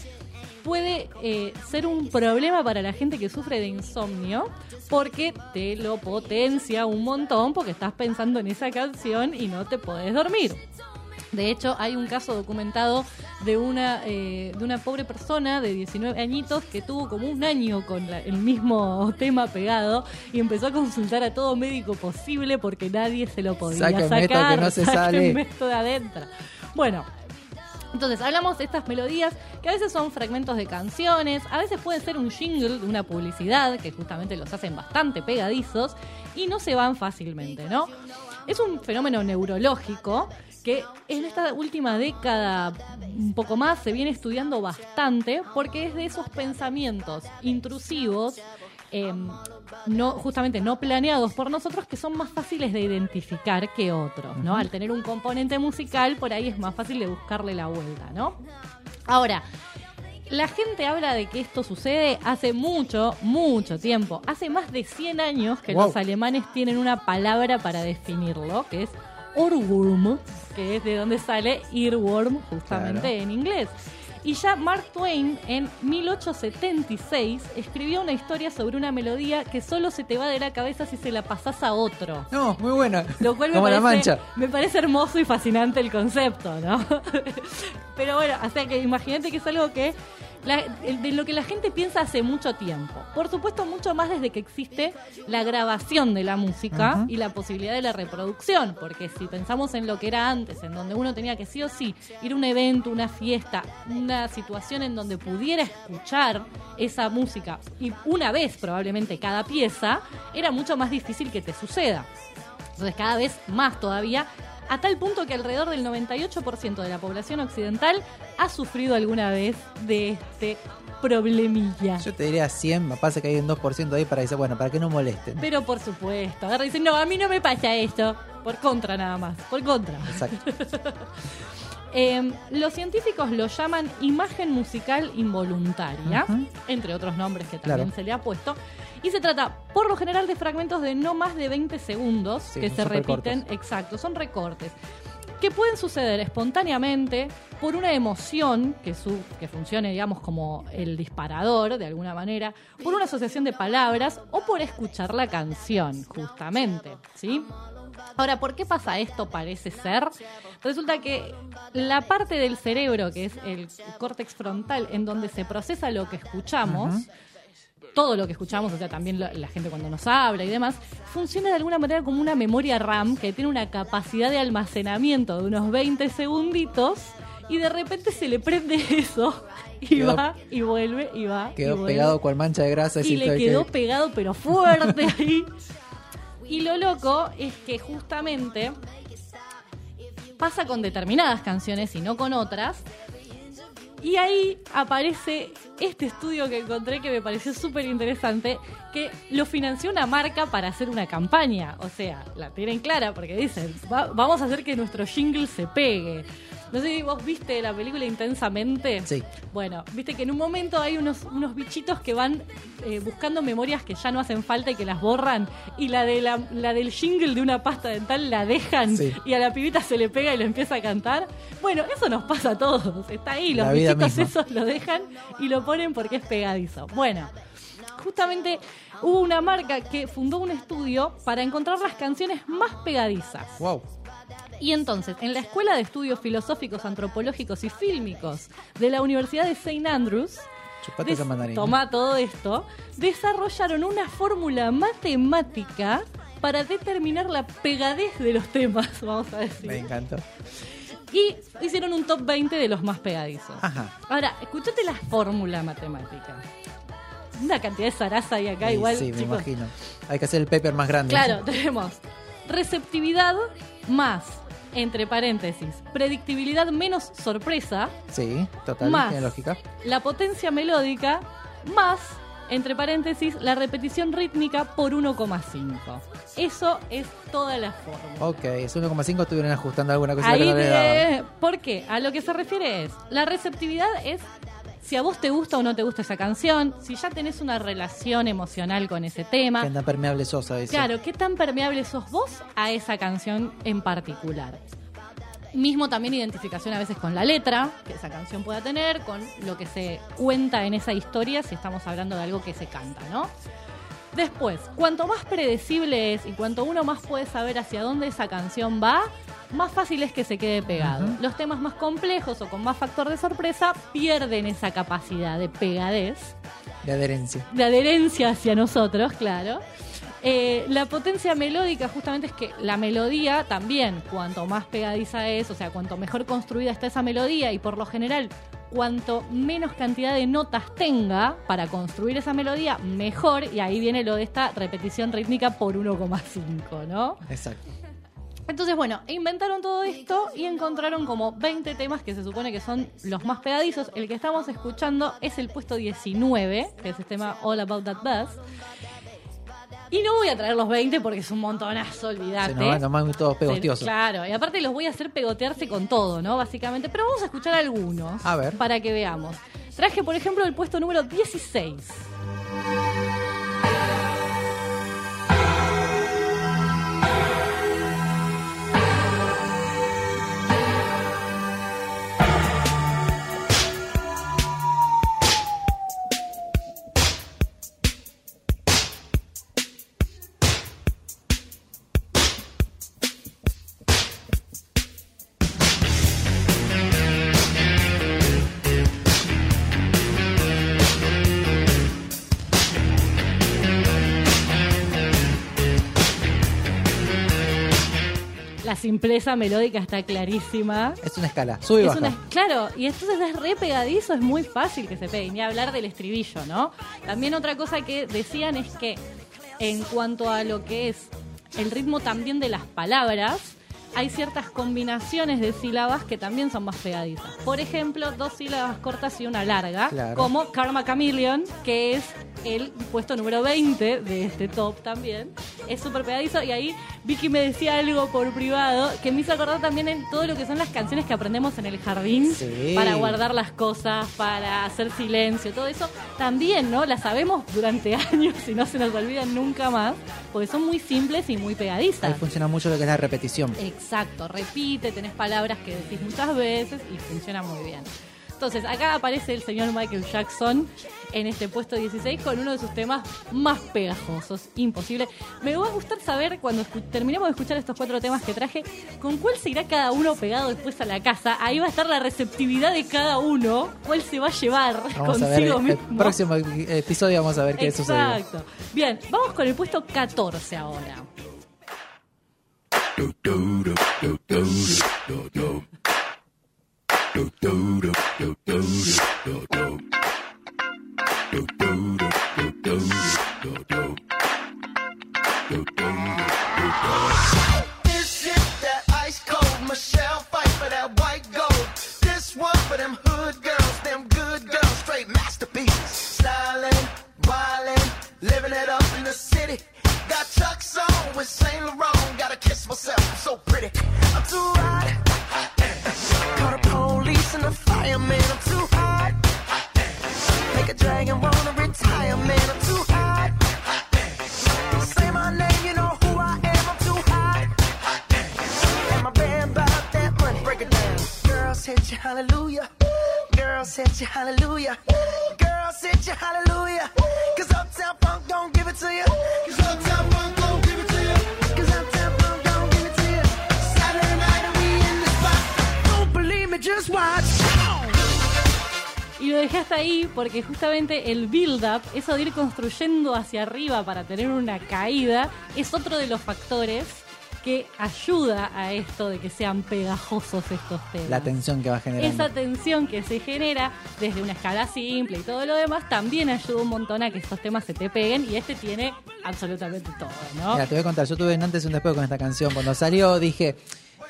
puede eh, ser un problema para la gente que sufre de insomnio porque te lo potencia un montón porque estás pensando en esa canción y no te podés dormir. De hecho, hay un caso documentado de una, eh, de una pobre persona de 19 añitos que tuvo como un año con la- el mismo tema pegado y empezó a consultar a todo médico posible porque nadie se lo podía Sáquenme esto sacar. que no se sáquenme sale. esto de adentro. Bueno, Entonces, hablamos de estas melodías que a veces son fragmentos de canciones, a veces puede ser un jingle de una publicidad que justamente los hacen bastante pegadizos y no se van fácilmente, ¿no? Es un fenómeno neurológico que en esta última década, un poco más, se viene estudiando bastante porque es de esos pensamientos intrusivos eh, no, justamente no planeados por nosotros que son más fáciles de identificar que otros, ¿no? Al tener un componente musical, por ahí es más fácil de buscarle la vuelta, ¿no? Ahora, la gente habla de que esto sucede hace mucho, mucho tiempo. Hace más de 100 años que Wow. los alemanes tienen una palabra para definirlo, que es Ohrwurm, que es de donde sale earworm, justamente Claro. en inglés. Y ya Mark Twain en 1876 escribió una historia sobre una melodía que solo se te va de la cabeza si se la pasas a otro. No, muy buena. Lo cual me Como la parece, mancha. me parece hermoso y fascinante el concepto, ¿no? Pero bueno, o sea que imagínate que es algo que la- de lo que la gente piensa hace mucho tiempo. Por supuesto, mucho más desde que existe la grabación de la música y la posibilidad de la reproducción. Porque si pensamos en lo que era antes, en donde uno tenía que sí o sí ir a un evento, una fiesta, una situación en donde pudiera escuchar esa música y una vez probablemente cada pieza, era mucho más difícil que te suceda. Entonces cada vez más todavía, a tal punto que alrededor del 98% de la población occidental ha sufrido alguna vez de este problemilla. Yo te diría 100, me pasa que hay un 2% ahí para decir, bueno, para que no molesten. Pero por supuesto, agarra y dice, no, a mí no me pasa esto. Por contra nada más, por contra. Exacto. Eh, los científicos lo llaman imagen musical involuntaria, entre otros nombres que también Claro. se le ha puesto. Y se trata, por lo general, de fragmentos de no más de 20 segundos Sí, que se repiten. Exacto, son recortes. Que pueden suceder espontáneamente por una emoción que, su, que funcione, digamos, como el disparador, de alguna manera, por una asociación de palabras o por escuchar la canción, justamente. ¿Sí? Ahora, ¿por qué pasa esto? Parece ser. Resulta que la parte del cerebro, que es el córtex frontal, en donde se procesa lo que escuchamos, todo lo que escuchamos, o sea, también la, la gente cuando nos habla y demás, funciona de alguna manera como una memoria RAM que tiene una capacidad de almacenamiento de unos 20 segunditos y de repente se le prende eso y Quedó- va y vuelve y va. y Quedó vuelve pegado cual mancha de grasa. y le quedó que- pegado pero fuerte ahí. Y lo loco es que justamente pasa con determinadas canciones y no con otras. Y ahí aparece este estudio que encontré que me pareció súper interesante, que lo financió una marca para hacer una campaña. O sea, la tienen clara porque dicen, "Va- vamos a hacer que nuestro jingle se pegue. No sé si vos viste la película Intensamente. Sí. Bueno, viste que en un momento hay unos, unos bichitos que van eh, buscando memorias que ya no hacen falta y que las borran. Y la, de la, la del jingle de una pasta dental la dejan Sí. y a la pibita se le pega y lo empieza a cantar. Bueno, eso nos pasa a todos. Está ahí, los La bichitos esos lo dejan y lo ponen porque es pegadizo. Bueno. Justamente hubo una marca que fundó un estudio para encontrar las canciones más pegadizas. Wow. Y entonces, en la Escuela de Estudios Filosóficos, Antropológicos y Fílmicos de la Universidad de St. Andrews, toma todo esto, desarrollaron una fórmula matemática para determinar la pegadez de los temas, vamos a decir. Me encantó. Y hicieron un top 20 de los más pegadizos. Ajá. Ahora, escúchate la fórmula matemática. Una cantidad de zaraza hay acá, Sí, igual. Sí, me chicos. imagino. Hay que hacer el paper más grande. Claro, tenemos receptividad más, entre paréntesis, predictibilidad menos sorpresa, Sí, total, Más. tiene lógica. la potencia melódica más, entre paréntesis, la repetición rítmica por 1,5. Eso es toda la fórmula. Ok, es 1,5 estuvieron ajustando alguna cosita Ahí que no le. ¿Por qué? A lo que se refiere es, la receptividad es si a vos te gusta o no te gusta esa canción, si ya tenés una relación emocional con ese tema. Que anda permeable sosa, dice. Claro, ¿qué tan permeable sos vos a esa canción en particular? Mismo también identificación a veces con la letra que esa canción pueda tener, con lo que se cuenta en esa historia, si estamos hablando de algo que se canta, ¿no? Después, cuanto más predecible es y cuanto uno más puede saber hacia dónde esa canción va, más fácil es que se quede pegado. Los temas más complejos o con más factor de sorpresa pierden esa capacidad de pegadez De adherencia. de adherencia hacia nosotros, claro. Eh, la potencia melódica justamente es que la melodía también, cuanto más pegadiza es, o sea, cuanto mejor construida está esa melodía y por lo general, cuanto menos cantidad de notas tenga para construir esa melodía, mejor. Y ahí viene lo de esta repetición rítmica por 1,5, ¿no? Exacto. Entonces, bueno, inventaron todo esto y encontraron como 20 temas que se supone que son los más pegadizos. El que estamos escuchando es el puesto 19, que es el tema All About That Bass. Y no voy a traer los 20 porque es un montonazo, olvídate. Se nos van nomás todos pegostiosos. Claro, y aparte los voy a hacer pegotearse con todo, ¿no? Básicamente. Pero vamos a escuchar algunos. A ver. Para que veamos. Traje, por ejemplo, el puesto número 16. Simpleza melódica está clarísima. Es una escala, sube y Es baja. una- claro, y entonces es re pegadizo, es muy fácil que se pegue, ni hablar del estribillo, ¿no? También otra cosa que decían es que en cuanto a lo que es el ritmo también de las palabras, hay ciertas combinaciones de sílabas que también son más pegadizas. Por ejemplo, dos sílabas cortas y una larga, Claro. como Karma Chameleon, que es el puesto número 20 de este top también. Es súper pegadizo y ahí Vicky me decía algo por privado que me hizo acordar también en todo lo que son las canciones que aprendemos en el jardín Sí. para guardar las cosas, para hacer silencio, todo eso. También, ¿no? Las sabemos durante años y no se nos olvidan nunca más, porque son muy simples y muy Ahí pegadizas. funciona mucho lo que es la repetición. Exacto, repite, tenés palabras que decís muchas veces y funciona muy bien. Entonces, acá aparece el señor Michael Jackson en este puesto 16 con uno de sus temas más pegajosos. Imposible. Me va a gustar saber, cuando terminemos de escuchar estos cuatro temas que traje, con cuál se irá cada uno pegado después a la casa. Ahí va a estar la receptividad de cada uno, cuál se va a llevar Vamos a ver, consigo el mismo. próximo episodio vamos a ver qué sucede. Exacto. Bien, vamos con el puesto 14 ahora. Got Chuck's on with Saint Laurent. Gotta kiss myself, I'm so pretty. I'm too hot. The fireman. I'm too hot. Make a dragon wanna retire, man. I'm too hot. Say my name, you know who I am. I'm too hot. And my band bought that money. Break it down. Girls hit you, hallelujah. Girls hit you, hallelujah. Girls hit you, hallelujah. Cause Uptown Funk don't give it to you. Cause Uptown Funk lo dejé hasta ahí porque justamente el build-up, eso de ir construyendo hacia arriba para tener una caída, es otro de los factores que ayuda a esto de que sean pegajosos estos temas. La tensión que va generando. Esa tensión que se genera desde una escala simple y todo lo demás también ayuda un montón a que estos temas se te peguen y este tiene absolutamente todo, ¿no? Mira, te voy a contar, yo tuve un antes y un después con esta canción. Cuando salió dije,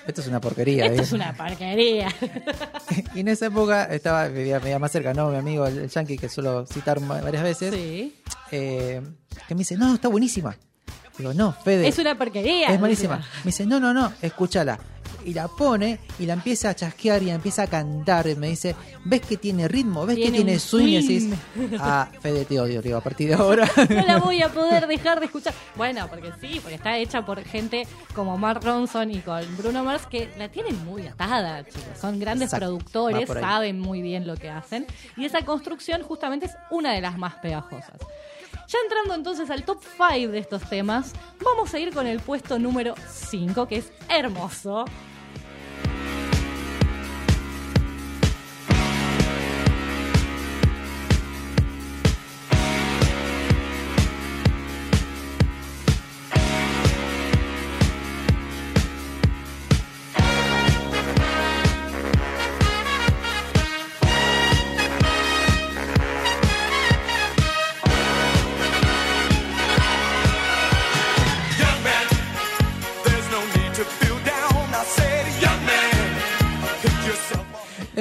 esto es una porquería. Esto ¿eh? es una porquería. Y en esa época estaba, vivía, vivía más cerca, ¿no? Mi amigo, el, el Yankee, que suelo citar varias veces, Sí. eh, que me dice, no, está buenísima. Digo, no, Fede. Es una porquería. Es malísima. Me dice, no, no, no, escúchala. Y la pone y la empieza a chasquear y la empieza a cantar. Y me dice, ¿ves que tiene ritmo? ¿Ves Tiene que tiene swing? Y decís, ah, Fede, te odio, digo, a partir de ahora. no la voy a poder dejar de escuchar. Bueno, porque sí, porque está hecha por gente como Mark Ronson y con Bruno Mars que la tienen muy atada, chicos. Son grandes Exacto, productores, saben muy bien lo que hacen. Y esa construcción justamente es una de las más pegajosas. Ya entrando entonces al top 5 de estos temas, vamos a ir con el puesto número 5, que es hermoso.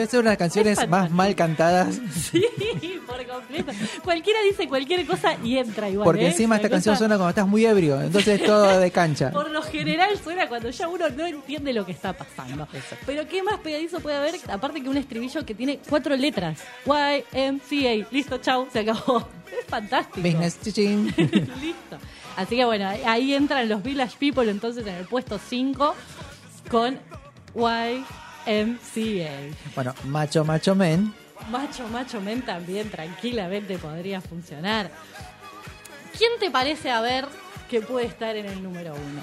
Debe ser una de las canciones Es más mal cantadas. Sí, por completo. Cualquiera dice cualquier cosa y entra igual. Porque ¿eh? encima esta canción suena cuando estás muy ebrio. Entonces todo de cancha. Por lo general suena cuando ya uno no entiende lo que está pasando. Pero ¿qué más pegadizo puede haber? Aparte que un estribillo que tiene cuatro letras. YMCA. Listo, chau, se acabó. Es fantástico. Business chichín. Listo. Así que bueno, ahí entran los Village People entonces en el puesto 5 con YMCA. Bueno, macho, macho men. Macho, macho men también tranquilamente podría funcionar. ¿Quién te parece a ver que puede estar en el número uno?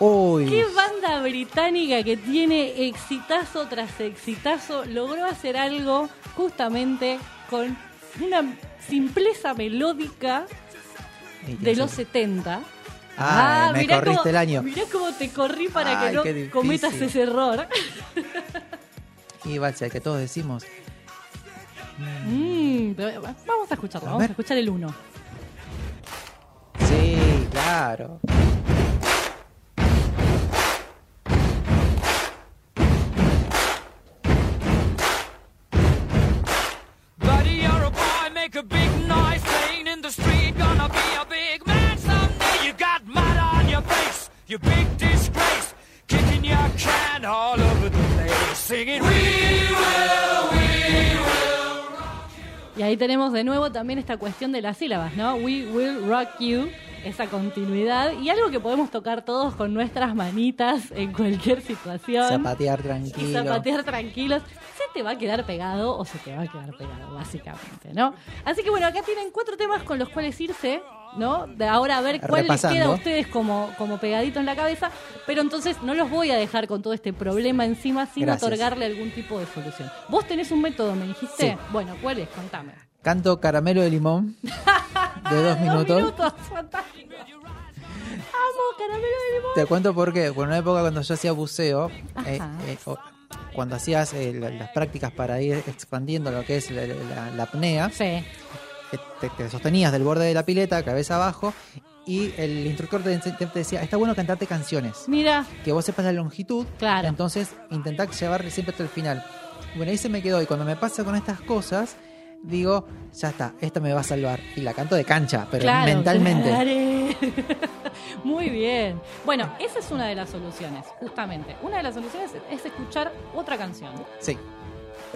Uy. ¿Qué banda británica que tiene exitazo tras exitazo logró hacer algo justamente con una simpleza melódica de los 70? Ah, me mirá corriste cómo- el año. Mirá cómo te corrí para Ay, que no cometas ese error. Y va, que todos decimos. Mm, vamos a escucharlo, A vamos a escuchar el 1. Sí, claro. Face, you big disgrace. Kicking your can all over the place, singing, We will, we will. Y ahí tenemos de nuevo también esta cuestión de las sílabas, ¿no? We will rock you, esa continuidad y algo que podemos tocar todos con nuestras manitas en cualquier situación. Zapatear Y tranquilo. zapatear tranquilos. Se te va a quedar pegado o se te va a quedar pegado, básicamente, ¿no? Así que bueno, acá tienen cuatro temas con los cuales irse, ¿no? De ahora a ver cuál les queda a ustedes como, como pegadito en la cabeza. Pero entonces no los voy a dejar con todo este problema encima sin Gracias. otorgarle algún tipo de solución. Vos tenés un método, me dijiste. Sí. Bueno, ¿cuál es? Contame. Canto caramelo de limón. De dos minutos. Dos minutos, fantástico. Amo caramelo de limón. Te cuento por qué. Por una época cuando yo hacía buceo, eh, eh, cuando hacías eh, la- las prácticas para ir expandiendo lo que es la, la- la apnea, Sí. Te, te sostenías del borde de la pileta, cabeza abajo, y el instructor te, te decía, está bueno cantarte canciones. Mira, que vos sepas la longitud. Claro. Entonces, intentá llevar siempre hasta el final. Bueno, ahí se me quedó. Y cuando me pasa con estas cosas, digo, ya está, esta me va a salvar. Y la canto de cancha, pero claro, mentalmente. claro. Muy bien. Bueno, esa es una de las soluciones, justamente. Una de las soluciones es escuchar otra canción. Sí.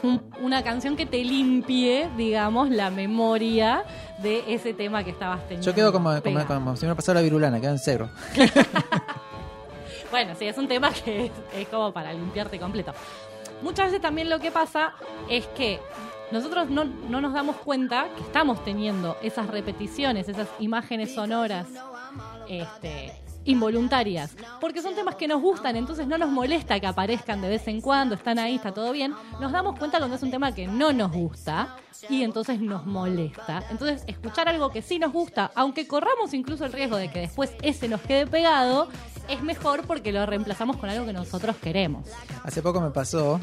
Un- una canción que te limpie, digamos, la memoria de ese tema que estabas teniendo. Yo quedo como, como, como si me pasara la virulana, quedo en cero. Bueno, sí, es un tema que es, es como para limpiarte completo. Muchas veces también lo que pasa es que nosotros no, no nos damos cuenta que estamos teniendo esas repeticiones, esas imágenes sonoras este, involuntarias, porque son temas que nos gustan, entonces no nos molesta que aparezcan de vez en cuando, están ahí, está todo bien. Nos damos cuenta cuando es un tema que no nos gusta y entonces nos molesta. Entonces, escuchar algo que sí nos gusta, aunque corramos incluso el riesgo de que después ese nos quede pegado, es mejor porque lo reemplazamos con algo que nosotros queremos. Hace poco me pasó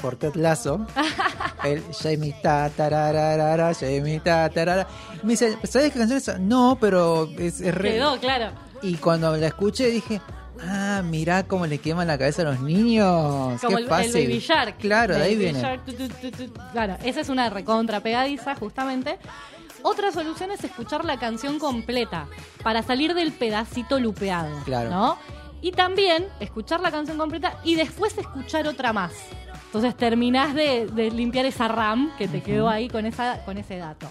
por Ted Lasso. el Jamie ta tararara, Jamie ta tarara. Me dice, ¿sabes qué canción es? No, pero es, es re- Quedó, claro. Y cuando la escuché dije, ah, mirá cómo le queman la cabeza a los niños. Como Qué el, fácil. el Baby Shark. Claro, de ahí viene. Shark, tu, tu, tu, tu. Claro, esa es una recontra pegadiza, justamente. Otra solución es escuchar la canción completa para salir del pedacito lupeado. Claro. ¿no? Y también escuchar la canción completa y después escuchar otra más. Entonces terminás de, de limpiar esa RAM que te quedó ahí con, esa, con ese dato.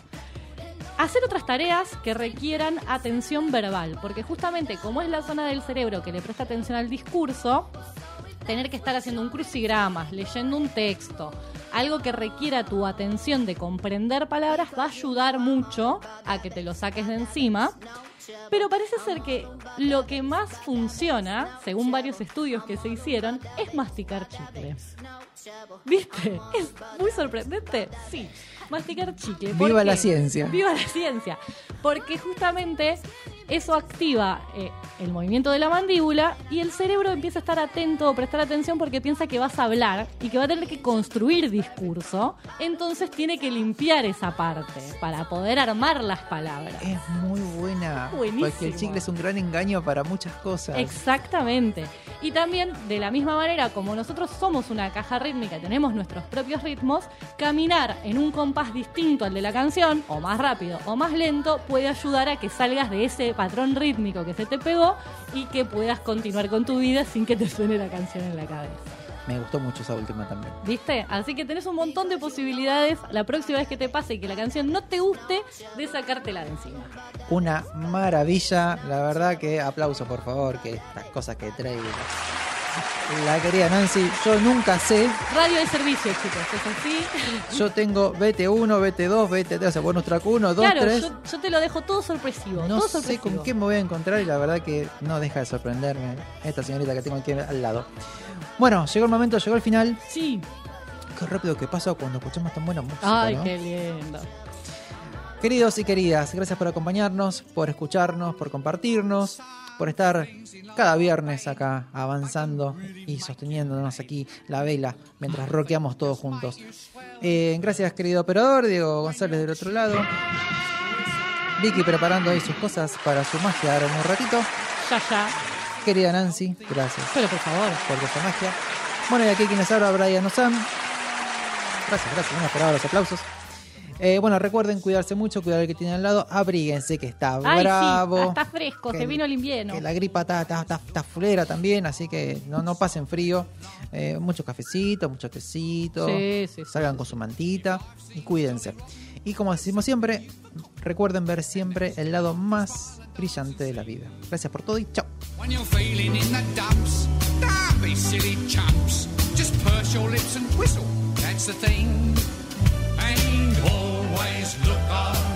Hacer otras tareas que requieran atención verbal, porque justamente como es la zona del cerebro que le presta atención al discurso, tener que estar haciendo un crucigrama, leyendo un texto, algo que requiera tu atención de comprender palabras va a ayudar mucho a que te lo saques de encima. Pero parece ser que lo que más funciona, según varios estudios que se hicieron, es masticar chicle. ¿Viste? Es muy sorprendente. Sí, masticar chicle. ¿Por Viva la ciencia. Viva la ciencia. Porque justamente Eso activa eh, el movimiento de la mandíbula y el cerebro empieza a estar atento o prestar atención porque piensa que vas a hablar y que va a tener que construir discurso. Entonces tiene que limpiar esa parte para poder armar las palabras. Es muy buena. Buenísimo. Porque el chicle es un gran engaño para muchas cosas. Exactamente. Y también, de la misma manera, como nosotros somos una caja rítmica, tenemos nuestros propios ritmos, caminar en un compás distinto al de la canción, o más rápido o más lento, puede ayudar a que salgas de ese patrón rítmico que se te pegó y que puedas continuar con tu vida sin que te suene la canción en la cabeza. Me gustó mucho esa última también. ¿Viste? Así que tenés un montón de posibilidades la próxima vez que te pase y que la canción no te guste de sacártela de encima. Una maravilla. La verdad que aplauso, por favor, que estas cosas que trae la querida Nancy. Yo nunca sé. Radio de servicio, chicos, es así. Yo tengo BT1, BT2, BT3, o sea, bonus track 1, 2, claro, 3. yo, yo te lo dejo todo sorpresivo. No todo sé sorpresivo. con qué me voy a encontrar y la verdad que no deja de sorprenderme esta señorita que tengo aquí al lado. Bueno, llegó el momento, llegó el final. Sí. Qué rápido que pasa cuando escuchamos tan buena música. Ay, ¿no? qué lindo. Queridos y queridas, gracias por acompañarnos, por escucharnos, por compartirnos, por estar cada viernes acá avanzando y sosteniéndonos aquí la vela mientras rockeamos todos juntos. Eh, gracias, querido operador, Diego González del otro lado. Vicky preparando ahí sus cosas para su magia ahora en un ratito. Ya, ya. Querida Nancy, gracias Pero por favor. por esa magia. Bueno, y aquí quienes habla, Brian Ozam. Gracias, gracias. No esperaba los aplausos. Eh, bueno, recuerden cuidarse mucho, cuidar al que tiene al lado. Abríguense que está Ay, bravo. sí, está fresco, que- se vino el invierno. que la gripa está, está, está, está fulera también, así que no, no pasen frío. Eh, mucho cafecito, mucho tecito. Sí, sí, sí, Salgan con su mantita y cuídense. Y como decimos siempre, recuerden ver siempre el lado más brillante de la vida. Gracias por todo y chao. When you're feeling in the dumps, don't be silly chumps. Just purse your lips and whistle. That's the thing. always look up.